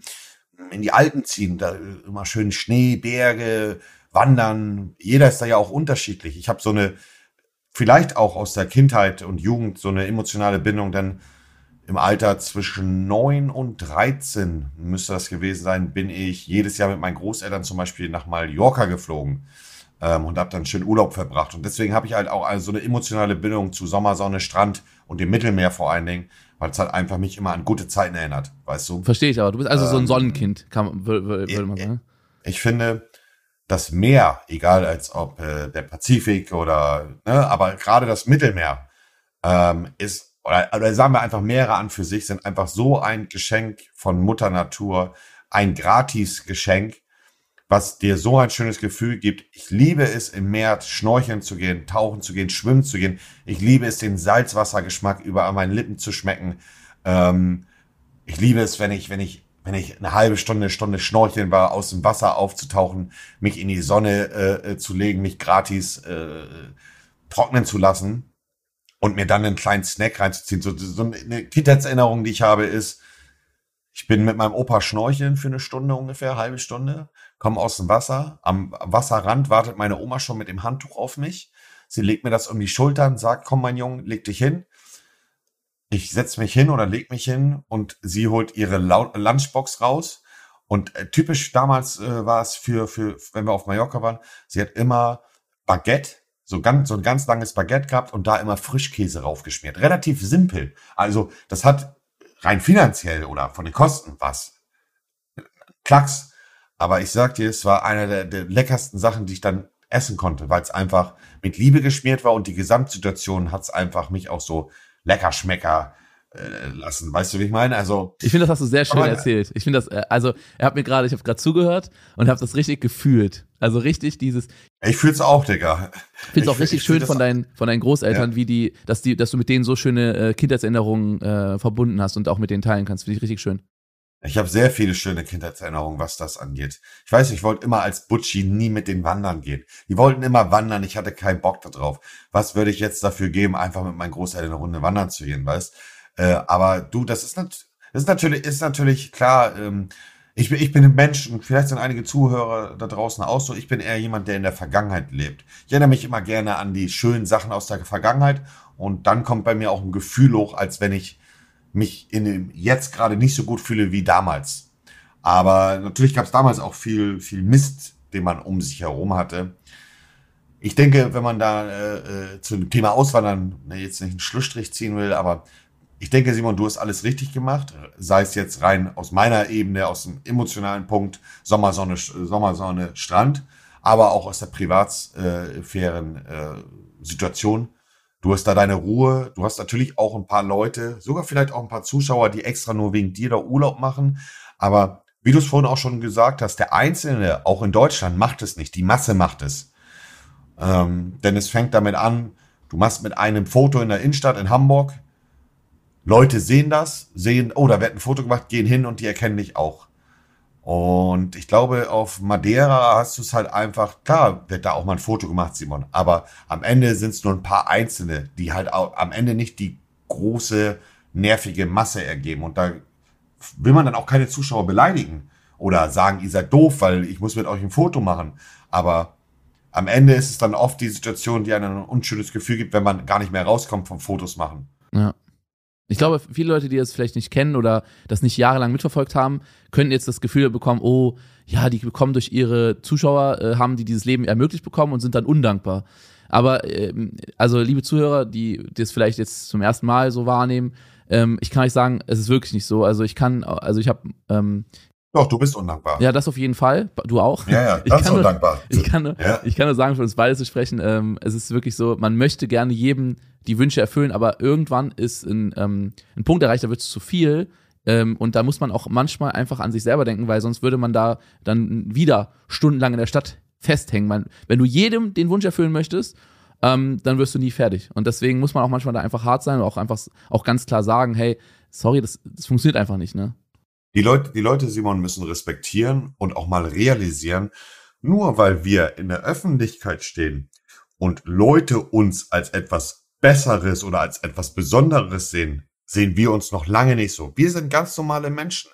in die Alpen ziehen, da immer schön Schnee, Berge, Wandern. Jeder ist da ja auch unterschiedlich. Ich habe so eine, vielleicht auch aus der Kindheit und Jugend, so eine emotionale Bindung, denn im Alter zwischen neun und dreizehn müsste das gewesen sein, bin ich jedes Jahr mit meinen Großeltern zum Beispiel nach Mallorca geflogen ähm, und habe dann schön Urlaub verbracht. Und deswegen habe ich halt auch so eine emotionale Bindung zu Sommersonne, Strand und dem Mittelmeer vor allen Dingen, weil es halt einfach mich immer an gute Zeiten erinnert, weißt du? Verstehe ich aber. Du bist also ähm, so ein ähm, Sonnenkind, kann, würde man sagen. Ich finde, das Meer, egal als ob äh, der Pazifik oder, ne, aber gerade das Mittelmeer ähm, ist, oder, oder sagen wir einfach Meere an für sich, sind einfach so ein Geschenk von Mutter Natur, ein Gratis-Geschenk, was dir so ein schönes Gefühl gibt. Ich liebe es, im Meer schnorcheln zu gehen, tauchen zu gehen, schwimmen zu gehen. Ich liebe es, den Salzwassergeschmack über meinen Lippen zu schmecken. Ähm, ich liebe es, wenn ich, wenn ich, wenn ich eine halbe Stunde, eine Stunde schnorcheln war, aus dem Wasser aufzutauchen, mich in die Sonne äh, äh zu legen, mich gratis äh, trocknen zu lassen und mir dann einen kleinen Snack reinzuziehen. So, so eine Kindheitserinnerung, die ich habe, ist, ich bin mit meinem Opa schnorcheln für eine Stunde ungefähr, halbe Stunde, komme aus dem Wasser. Am Wasserrand wartet meine Oma schon mit dem Handtuch auf mich. Sie legt mir das um die Schultern, sagt, komm mein Junge, leg dich hin. Ich setz mich hin oder leg mich hin und sie holt ihre Lunchbox raus. Und äh, typisch damals äh, war es für, für, wenn wir auf Mallorca waren, sie hat immer Baguette so ganz, so ein ganz langes Baguette gehabt und da immer Frischkäse raufgeschmiert. Relativ simpel. Also, das hat rein finanziell oder von den Kosten was. Klacks. Aber ich sag dir, es war einer der, der leckersten Sachen, die ich dann essen konnte, weil es einfach mit Liebe geschmiert war und die Gesamtsituation hat es einfach mich auch so lecker schmecker äh, lassen. Weißt du, wie ich meine? Also ich finde, das hast du sehr schön erzählt. Ich finde das, äh, also er hat mir gerade, ich habe gerade zugehört und habe das richtig gefühlt. Also richtig dieses. Ich fühl's auch, Digga. Ich finde es auch richtig schön von deinen, von deinen Großeltern, ja. wie die, dass die, dass du mit denen so schöne äh, Kindheitserinnerungen äh, verbunden hast und auch mit denen teilen kannst. Finde ich richtig schön. Ich habe sehr viele schöne Kindheitserinnerungen, was das angeht. Ich weiß, ich wollte immer als Butchi nie mit den Wandern gehen. Die wollten immer wandern, ich hatte keinen Bock darauf. Was würde ich jetzt dafür geben, einfach mit meinen Großeltern eine Runde wandern zu gehen, weißt? Äh, aber du, das ist, nat das ist natürlich, ist natürlich klar, ähm, ich bin, ich bin ein Mensch und vielleicht sind einige Zuhörer da draußen auch so. Ich bin eher jemand, der in der Vergangenheit lebt. Ich erinnere mich immer gerne an die schönen Sachen aus der Vergangenheit und dann kommt bei mir auch ein Gefühl hoch, als wenn ich mich in dem jetzt gerade nicht so gut fühle wie damals. Aber natürlich gab es damals auch viel, viel Mist, den man um sich herum hatte. Ich denke, wenn man da äh, äh zum Thema Auswandern ne, jetzt nicht einen Schlussstrich ziehen will, aber ich denke, Simon, du hast alles richtig gemacht, sei es jetzt rein aus meiner Ebene, aus dem emotionalen Punkt, Sommersonne, Sommersonne, Strand, aber auch aus der privatsphären äh, Situation. Du hast da deine Ruhe, du hast natürlich auch ein paar Leute, sogar vielleicht auch ein paar Zuschauer, die extra nur wegen dir da Urlaub machen, aber wie du es vorhin auch schon gesagt hast, der Einzelne, auch in Deutschland, macht es nicht, die Masse macht es. Ähm, denn es fängt damit an, du machst mit einem Foto in der Innenstadt in Hamburg, Leute sehen das, sehen, oh, da wird ein Foto gemacht, gehen hin und die erkennen dich auch. Und ich glaube, auf Madeira hast du es halt einfach, klar, wird da auch mal ein Foto gemacht, Simon, aber am Ende sind es nur ein paar Einzelne, die halt auch am Ende nicht die große, nervige Masse ergeben. Und da will man dann auch keine Zuschauer beleidigen oder sagen, ihr seid doof, weil ich muss mit euch ein Foto machen. Aber am Ende ist es dann oft die Situation, die einem ein unschönes Gefühl gibt, wenn man gar nicht mehr rauskommt vom Fotos machen. Ja. Ich glaube, viele Leute, die das vielleicht nicht kennen oder das nicht jahrelang mitverfolgt haben, könnten jetzt das Gefühl bekommen, oh, ja, die bekommen durch ihre Zuschauer, äh, haben die dieses Leben ermöglicht bekommen und sind dann undankbar. Aber, ähm, also liebe Zuhörer, die, die das vielleicht jetzt zum ersten Mal so wahrnehmen, ähm, ich kann euch sagen, es ist wirklich nicht so. Also ich kann, also ich habe ähm, doch, du bist undankbar. Ja, das auf jeden Fall. Du auch. Ja, ja, (laughs) ganz ich undankbar. Nur, ich, kann nur, ja. ich kann nur sagen, für uns beide zu sprechen, ähm, es ist wirklich so, man möchte gerne jedem die Wünsche erfüllen, aber irgendwann ist ein, ähm, ein Punkt erreicht, da wird es zu viel. Ähm, und da muss man auch manchmal einfach an sich selber denken, weil sonst würde man da dann wieder stundenlang in der Stadt festhängen. Man, wenn du jedem den Wunsch erfüllen möchtest, ähm, dann wirst du nie fertig. Und deswegen muss man auch manchmal da einfach hart sein und auch einfach auch ganz klar sagen, hey, sorry, das, das funktioniert einfach nicht, ne? Die Leute, die Leute, Simon, müssen respektieren und auch mal realisieren, nur weil wir in der Öffentlichkeit stehen und Leute uns als etwas Besseres oder als etwas Besonderes sehen, sehen wir uns noch lange nicht so. Wir sind ganz normale Menschen.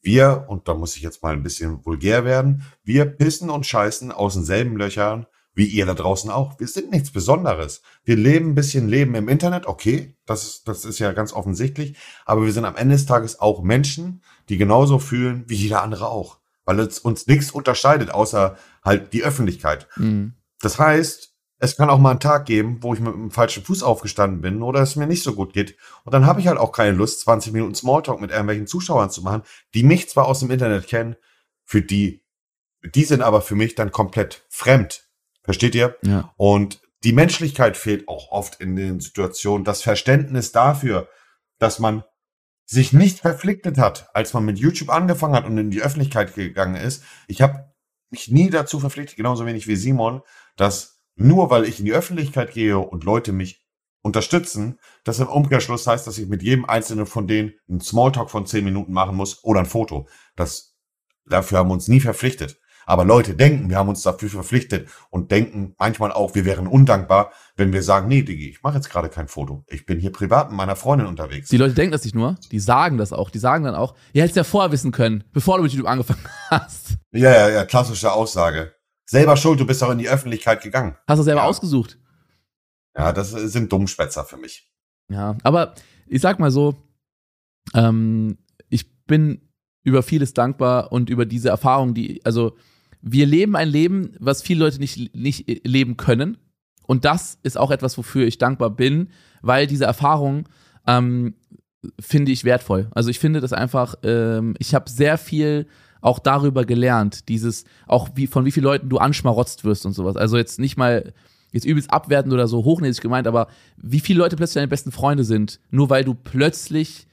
Wir, und da muss ich jetzt mal ein bisschen vulgär werden, wir pissen und scheißen aus denselben Löchern wie ihr da draußen auch. Wir sind nichts Besonderes. Wir leben ein bisschen Leben im Internet, okay, das ist, das ist ja ganz offensichtlich, aber wir sind am Ende des Tages auch Menschen, die genauso fühlen wie jeder andere auch, weil es uns nichts unterscheidet, außer halt die Öffentlichkeit. Mhm. Das heißt, es kann auch mal einen Tag geben, wo ich mit dem falschen Fuß aufgestanden bin oder es mir nicht so gut geht. Und dann habe ich halt auch keine Lust, 20 Minuten Smalltalk mit irgendwelchen Zuschauern zu machen, die mich zwar aus dem Internet kennen, für die, die sind aber für mich dann komplett fremd. Versteht ihr? Ja. Und die Menschlichkeit fehlt auch oft in den Situationen. Das Verständnis dafür, dass man sich nicht verpflichtet hat, als man mit YouTube angefangen hat und in die Öffentlichkeit gegangen ist. Ich habe mich nie dazu verpflichtet, genauso wenig wie Simon, dass nur weil ich in die Öffentlichkeit gehe und Leute mich unterstützen, das im Umkehrschluss heißt, dass ich mit jedem einzelnen von denen einen Smalltalk von zehn Minuten machen muss oder ein Foto. Das, dafür haben wir uns nie verpflichtet. Aber Leute denken, wir haben uns dafür verpflichtet und denken manchmal auch, wir wären undankbar, wenn wir sagen, nee, Digi, ich mache jetzt gerade kein Foto. Ich bin hier privat mit meiner Freundin unterwegs. Die Leute denken das nicht nur, die sagen das auch. Die sagen dann auch, ihr hättest ja vorher wissen können, bevor du mit YouTube angefangen (laughs) hast. Ja, ja, ja, klassische Aussage. Selber schuld, du bist doch in die Öffentlichkeit gegangen. Hast du selber ja. ausgesucht. Ja, das sind Dummspätzer für mich. Ja, aber ich sag mal so, ähm, ich bin über vieles dankbar und über diese Erfahrung, die, also wir leben ein Leben, was viele Leute nicht, nicht leben können. Und das ist auch etwas, wofür ich dankbar bin, weil diese Erfahrung ähm, finde ich wertvoll. Also ich finde das einfach, ähm, ich habe sehr viel auch darüber gelernt, dieses, auch wie, von wie vielen Leuten du anschmarotzt wirst und sowas. Also jetzt nicht mal jetzt übelst abwertend oder so hochnäsig gemeint, aber wie viele Leute plötzlich deine besten Freunde sind, nur weil du plötzlich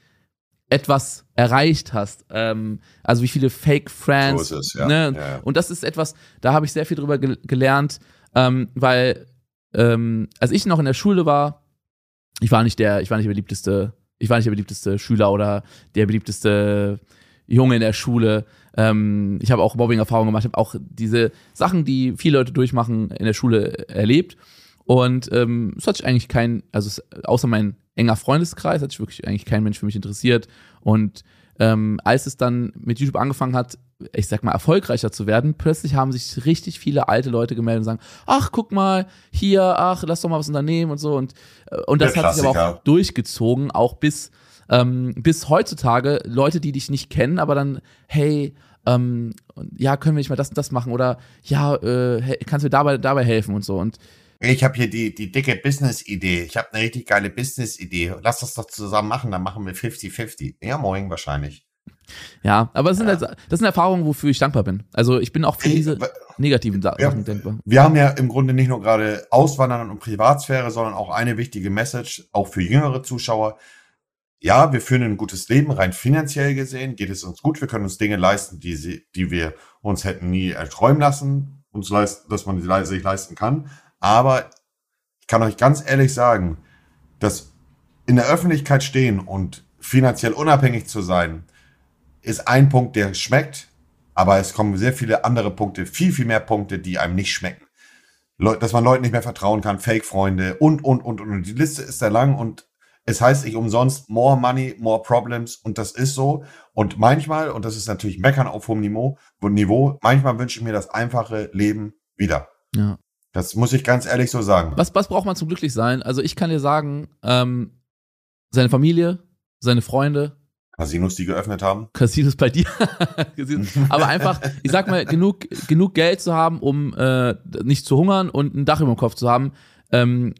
etwas erreicht hast. Ähm, also wie viele Fake Friends. So es, ja. Ne? Ja, ja. Und das ist etwas, da habe ich sehr viel drüber ge gelernt, ähm, weil ähm, als ich noch in der Schule war, ich war nicht der, ich war nicht der beliebteste, ich war nicht der beliebteste Schüler oder der beliebteste Junge in der Schule. Ähm, ich habe auch Mobbing-Erfahrungen gemacht, habe auch diese Sachen, die viele Leute durchmachen, in der Schule erlebt. Und ähm, es hat sich eigentlich kein, also es, außer mein enger Freundeskreis, hat sich wirklich eigentlich kein Mensch für mich interessiert. Und ähm, als es dann mit YouTube angefangen hat, ich sag mal, erfolgreicher zu werden, plötzlich haben sich richtig viele alte Leute gemeldet und sagen, ach, guck mal, hier, ach, lass doch mal was unternehmen und so. Und, äh, und das hat sich aber auch durchgezogen, auch bis, ähm, bis heutzutage, Leute, die dich nicht kennen, aber dann, hey, ähm, ja, können wir nicht mal das und das machen oder ja, äh, kannst du mir dabei, dabei helfen und so. Und ich habe hier die, die dicke Business-Idee. Ich habe eine richtig geile Business-Idee. Lass das doch zusammen machen, dann machen wir 50-50. Ja, morgen wahrscheinlich. Ja, aber das sind, ja. Halt, das sind Erfahrungen, wofür ich dankbar bin. Also ich bin auch für diese negativen Sachen ja, dankbar. Wir haben ja im Grunde nicht nur gerade Auswandern und Privatsphäre, sondern auch eine wichtige Message, auch für jüngere Zuschauer. Ja, wir führen ein gutes Leben, rein finanziell gesehen geht es uns gut. Wir können uns Dinge leisten, die, sie, die wir uns hätten nie erträumen lassen, uns leisten, dass man sie sich leisten kann. Aber ich kann euch ganz ehrlich sagen, dass in der Öffentlichkeit stehen und finanziell unabhängig zu sein, ist ein Punkt, der schmeckt, aber es kommen sehr viele andere Punkte, viel, viel mehr Punkte, die einem nicht schmecken. Dass man Leuten nicht mehr vertrauen kann, Fake-Freunde und, und, und, und. Die Liste ist sehr lang und es heißt nicht umsonst more money, more problems und das ist so. Und manchmal, und das ist natürlich Meckern auf hohem Niveau, Niveau manchmal wünsche ich mir das einfache Leben wieder. Ja. Das muss ich ganz ehrlich so sagen. Was, was braucht man zum Glücklichsein? Also ich kann dir sagen, ähm, seine Familie, seine Freunde. Casinos, die geöffnet haben. Casinos bei dir. (laughs) Aber einfach, ich sag mal, genug, genug Geld zu haben, um äh, nicht zu hungern und ein Dach über dem Kopf zu haben. Ähm,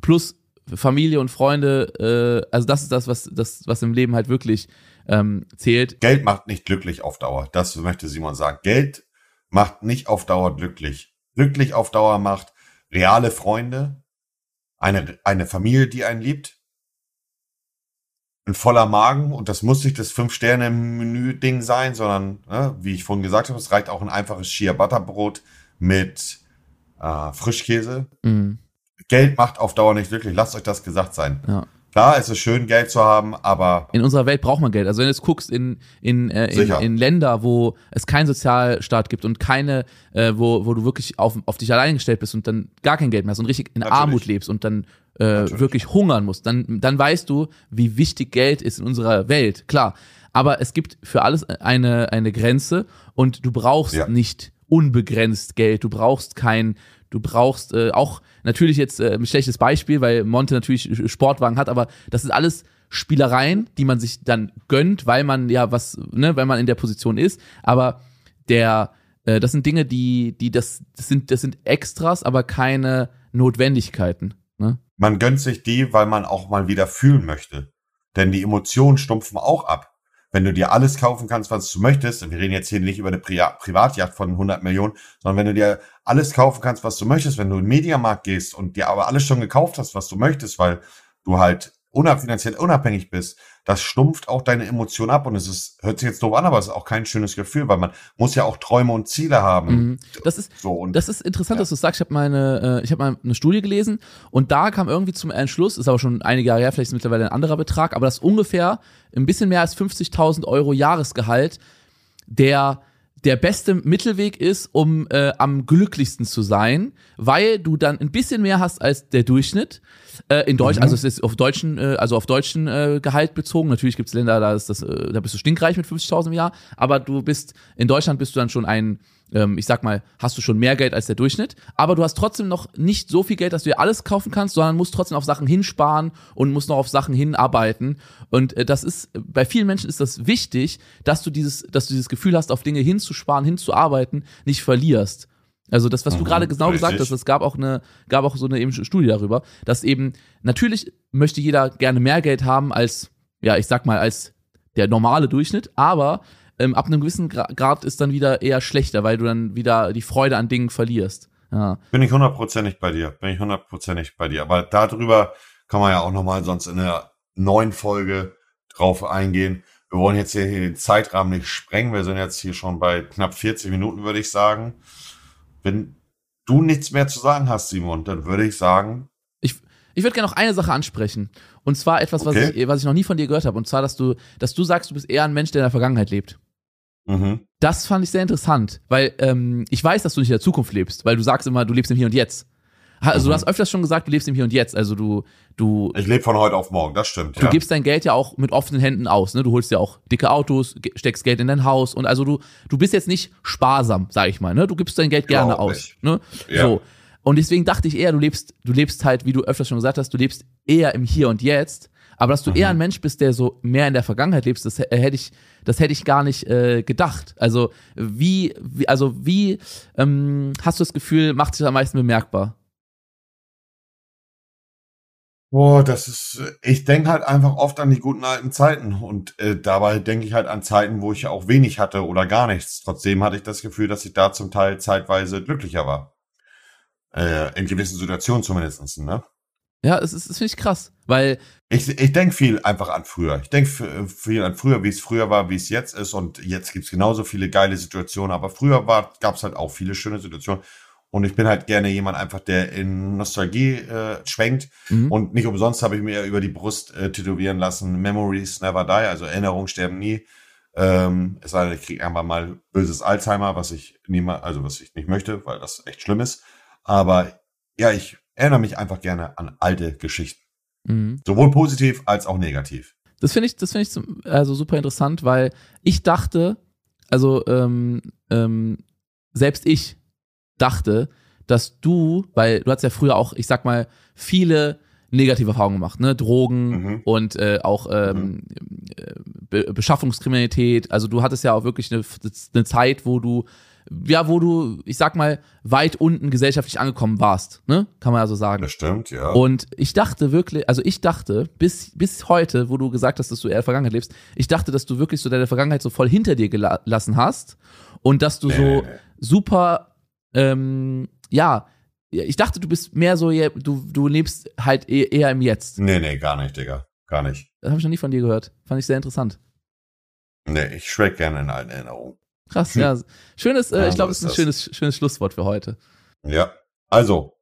plus Familie und Freunde, äh, also das ist das, was, das, was im Leben halt wirklich ähm, zählt. Geld macht nicht glücklich auf Dauer. Das möchte Simon sagen. Geld macht nicht auf Dauer glücklich glücklich auf Dauer macht, reale Freunde, eine, eine Familie, die einen liebt, ein voller Magen und das muss nicht das Fünf-Sterne-Menü-Ding sein, sondern, ne, wie ich vorhin gesagt habe, es reicht auch ein einfaches Shia-Butterbrot mit äh, Frischkäse. Mhm. Geld macht auf Dauer nicht glücklich. Lasst euch das gesagt sein. Ja. Klar, es ist schön, Geld zu haben, aber. In unserer Welt braucht man Geld. Also wenn du jetzt guckst in, in, äh, in, in Länder, wo es keinen Sozialstaat gibt und keine, äh, wo, wo du wirklich auf, auf dich allein gestellt bist und dann gar kein Geld mehr hast und richtig in Natürlich. Armut lebst und dann äh, wirklich hungern musst, dann, dann weißt du, wie wichtig Geld ist in unserer Welt. Klar. Aber es gibt für alles eine, eine Grenze und du brauchst ja. nicht unbegrenzt Geld. Du brauchst kein Du brauchst äh, auch natürlich jetzt äh, ein schlechtes Beispiel, weil Monte natürlich Sportwagen hat, aber das ist alles Spielereien, die man sich dann gönnt, weil man ja was, ne, weil man in der Position ist. Aber der, äh, das sind Dinge, die, die das, das sind, das sind Extras, aber keine Notwendigkeiten. Ne? Man gönnt sich die, weil man auch mal wieder fühlen möchte. Denn die Emotionen stumpfen auch ab wenn du dir alles kaufen kannst, was du möchtest, wir reden jetzt hier nicht über eine Pri Privatjacht von 100 Millionen, sondern wenn du dir alles kaufen kannst, was du möchtest, wenn du in den Mediamarkt gehst und dir aber alles schon gekauft hast, was du möchtest, weil du halt finanziell unabhängig bist, das stumpft auch deine Emotionen ab und es ist, hört sich jetzt doof an, aber es ist auch kein schönes Gefühl, weil man muss ja auch Träume und Ziele haben. Mhm. Das ist, so, und, das ist interessant, ja. dass du sagst, ich habe meine, äh, ich habe mal eine Studie gelesen und da kam irgendwie zum Entschluss, ist aber schon einige Jahre her, vielleicht ist mittlerweile ein anderer Betrag, aber das ungefähr ein bisschen mehr als 50.000 Euro Jahresgehalt der der beste Mittelweg ist, um äh, am glücklichsten zu sein, weil du dann ein bisschen mehr hast als der Durchschnitt. Äh, in Deutsch, mhm. also es ist auf deutschen, äh, also auf deutschen äh, Gehalt bezogen. Natürlich gibt es Länder, da ist das, äh, da bist du stinkreich mit 50.000 im Jahr, aber du bist in Deutschland bist du dann schon ein ähm, ich sag mal, hast du schon mehr Geld als der Durchschnitt, aber du hast trotzdem noch nicht so viel Geld, dass du dir alles kaufen kannst, sondern musst trotzdem auf Sachen hinsparen und musst noch auf Sachen hinarbeiten. Und äh, das ist, bei vielen Menschen ist das wichtig, dass du dieses, dass du dieses Gefühl hast, auf Dinge hinzusparen, hinzuarbeiten, nicht verlierst. Also das, was mhm, du gerade genau richtig. gesagt hast, es gab auch eine, gab auch so eine eben Studie darüber, dass eben natürlich möchte jeder gerne mehr Geld haben als, ja, ich sag mal, als der normale Durchschnitt, aber ähm, ab einem gewissen Grad ist dann wieder eher schlechter, weil du dann wieder die Freude an Dingen verlierst. Ja. Bin ich hundertprozentig bei dir. Bin ich hundertprozentig bei dir. Aber darüber kann man ja auch nochmal sonst in der neuen Folge drauf eingehen. Wir wollen jetzt hier den Zeitrahmen nicht sprengen. Wir sind jetzt hier schon bei knapp 40 Minuten, würde ich sagen. Wenn du nichts mehr zu sagen hast, Simon, dann würde ich sagen. Ich, ich würde gerne noch eine Sache ansprechen. Und zwar etwas, okay. was, ich, was ich noch nie von dir gehört habe. Und zwar, dass du, dass du sagst, du bist eher ein Mensch, der in der Vergangenheit lebt. Mhm. Das fand ich sehr interessant, weil ähm, ich weiß, dass du nicht in der Zukunft lebst, weil du sagst immer, du lebst im Hier und Jetzt. Also mhm. du hast öfters schon gesagt, du lebst im Hier und Jetzt. Also du, du. Ich lebe von heute auf morgen, das stimmt. Du ja. gibst dein Geld ja auch mit offenen Händen aus. Ne? Du holst ja auch dicke Autos, steckst Geld in dein Haus und also du, du bist jetzt nicht sparsam, sag ich mal. Ne? Du gibst dein Geld gerne aus. Ne? Ja. So. Und deswegen dachte ich eher, du lebst, du lebst halt, wie du öfters schon gesagt hast, du lebst eher im Hier und Jetzt. Aber dass du mhm. eher ein Mensch bist, der so mehr in der Vergangenheit lebst, das hätte ich das hätte ich gar nicht äh, gedacht. Also wie, wie also wie ähm, hast du das Gefühl, macht sich am meisten bemerkbar? Boah, das ist, ich denke halt einfach oft an die guten alten Zeiten und äh, dabei denke ich halt an Zeiten, wo ich auch wenig hatte oder gar nichts. Trotzdem hatte ich das Gefühl, dass ich da zum Teil zeitweise glücklicher war. Äh, in gewissen Situationen zumindest, ne? Ja, das, ist, finde ich krass, weil. Ich, ich denke viel einfach an früher. Ich denke viel an früher, wie es früher war, wie es jetzt ist. Und jetzt gibt's genauso viele geile Situationen. Aber früher war, gab's halt auch viele schöne Situationen. Und ich bin halt gerne jemand einfach, der in Nostalgie äh, schwenkt. Mhm. Und nicht umsonst habe ich mir über die Brust äh, tätowieren lassen, Memories never die, also Erinnerungen sterben nie. Ähm, es sei denn, ich kriege irgendwann mal böses Alzheimer, was ich niemals, also was ich nicht möchte, weil das echt schlimm ist. Aber ja, ich erinnere mich einfach gerne an alte Geschichten. Mhm. Sowohl positiv als auch negativ. Das finde ich, das finde ich also super interessant, weil ich dachte, also ähm, ähm, selbst ich dachte, dass du, weil du hast ja früher auch, ich sag mal, viele negative Erfahrungen gemacht, ne? Drogen mhm. und äh, auch ähm, mhm. Äh, Be Beschaffungskriminalität. Also du hattest ja auch wirklich eine, eine Zeit, wo du ja, wo du, ich sag mal, weit unten gesellschaftlich angekommen warst, ne? Kann man ja so sagen. Das stimmt, ja. Und ich dachte wirklich, also ich dachte, bis, bis heute, wo du gesagt hast, dass du eher Vergangenheit lebst, ich dachte, dass du wirklich so deine Vergangenheit so voll hinter dir gelassen hast und dass du nee. so super, ähm, ja, ich dachte, du bist mehr so, du, du lebst halt e-, eher im Jetzt. Nee, nee, gar nicht, Digga. Gar nicht. Das habe ich noch nie von dir gehört. Fand ich sehr interessant. Nee, ich schwelg gerne in alten Erinnerungen. Krass, hm. ja. Schönes, äh, ja, ich glaube, es ist ein schönes, schönes Schlusswort für heute. Ja, also.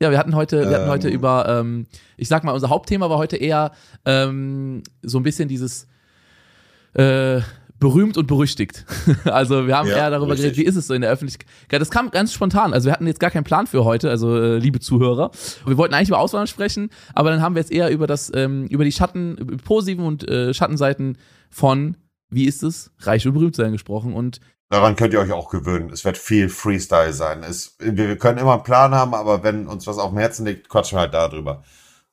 Ja, wir hatten heute, wir ähm, hatten heute ähm. über, ähm, ich sag mal, unser Hauptthema war heute eher ähm, so ein bisschen dieses äh, berühmt und berüchtigt. (laughs) also wir haben ja, eher darüber richtig. geredet, wie ist es so in der Öffentlichkeit. Das kam ganz spontan. Also wir hatten jetzt gar keinen Plan für heute, also äh, liebe Zuhörer. Wir wollten eigentlich über Auswandern sprechen, aber dann haben wir jetzt eher über das, ähm, über die Schatten, positiven und äh, Schattenseiten von wie ist es, reich und berühmt sein gesprochen und Daran könnt ihr euch auch gewöhnen. Es wird viel Freestyle sein. Es, wir können immer einen Plan haben, aber wenn uns was auf dem Herzen liegt, quatschen wir halt darüber.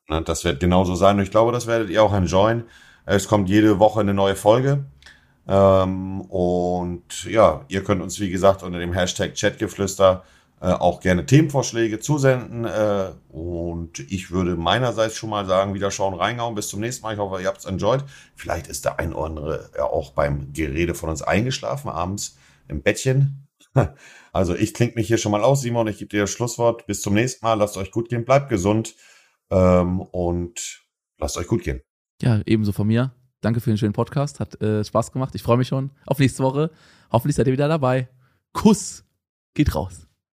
Ne, das wird genauso sein und ich glaube, das werdet ihr auch enjoyen. Es kommt jede Woche eine neue Folge. Ähm, und ja, ihr könnt uns, wie gesagt, unter dem Hashtag Chatgeflüster auch gerne Themenvorschläge zusenden. Äh, und ich würde meinerseits schon mal sagen, wieder schauen, reingauen. Bis zum nächsten Mal. Ich hoffe, ihr habt es enjoyed. Vielleicht ist der ein oder andere ja auch beim Gerede von uns eingeschlafen, abends im Bettchen. (laughs) Also ich klinge mich hier schon mal aus, Simon. Ich gebe dir das Schlusswort. Bis zum nächsten Mal. Lasst euch gut gehen, bleibt gesund ähm, und lasst euch gut gehen. Ja, ebenso von mir. Danke für den schönen Podcast. Hat äh, Spaß gemacht. Ich freue mich schon auf nächste Woche. Hoffentlich seid ihr wieder dabei. Kuss geht raus.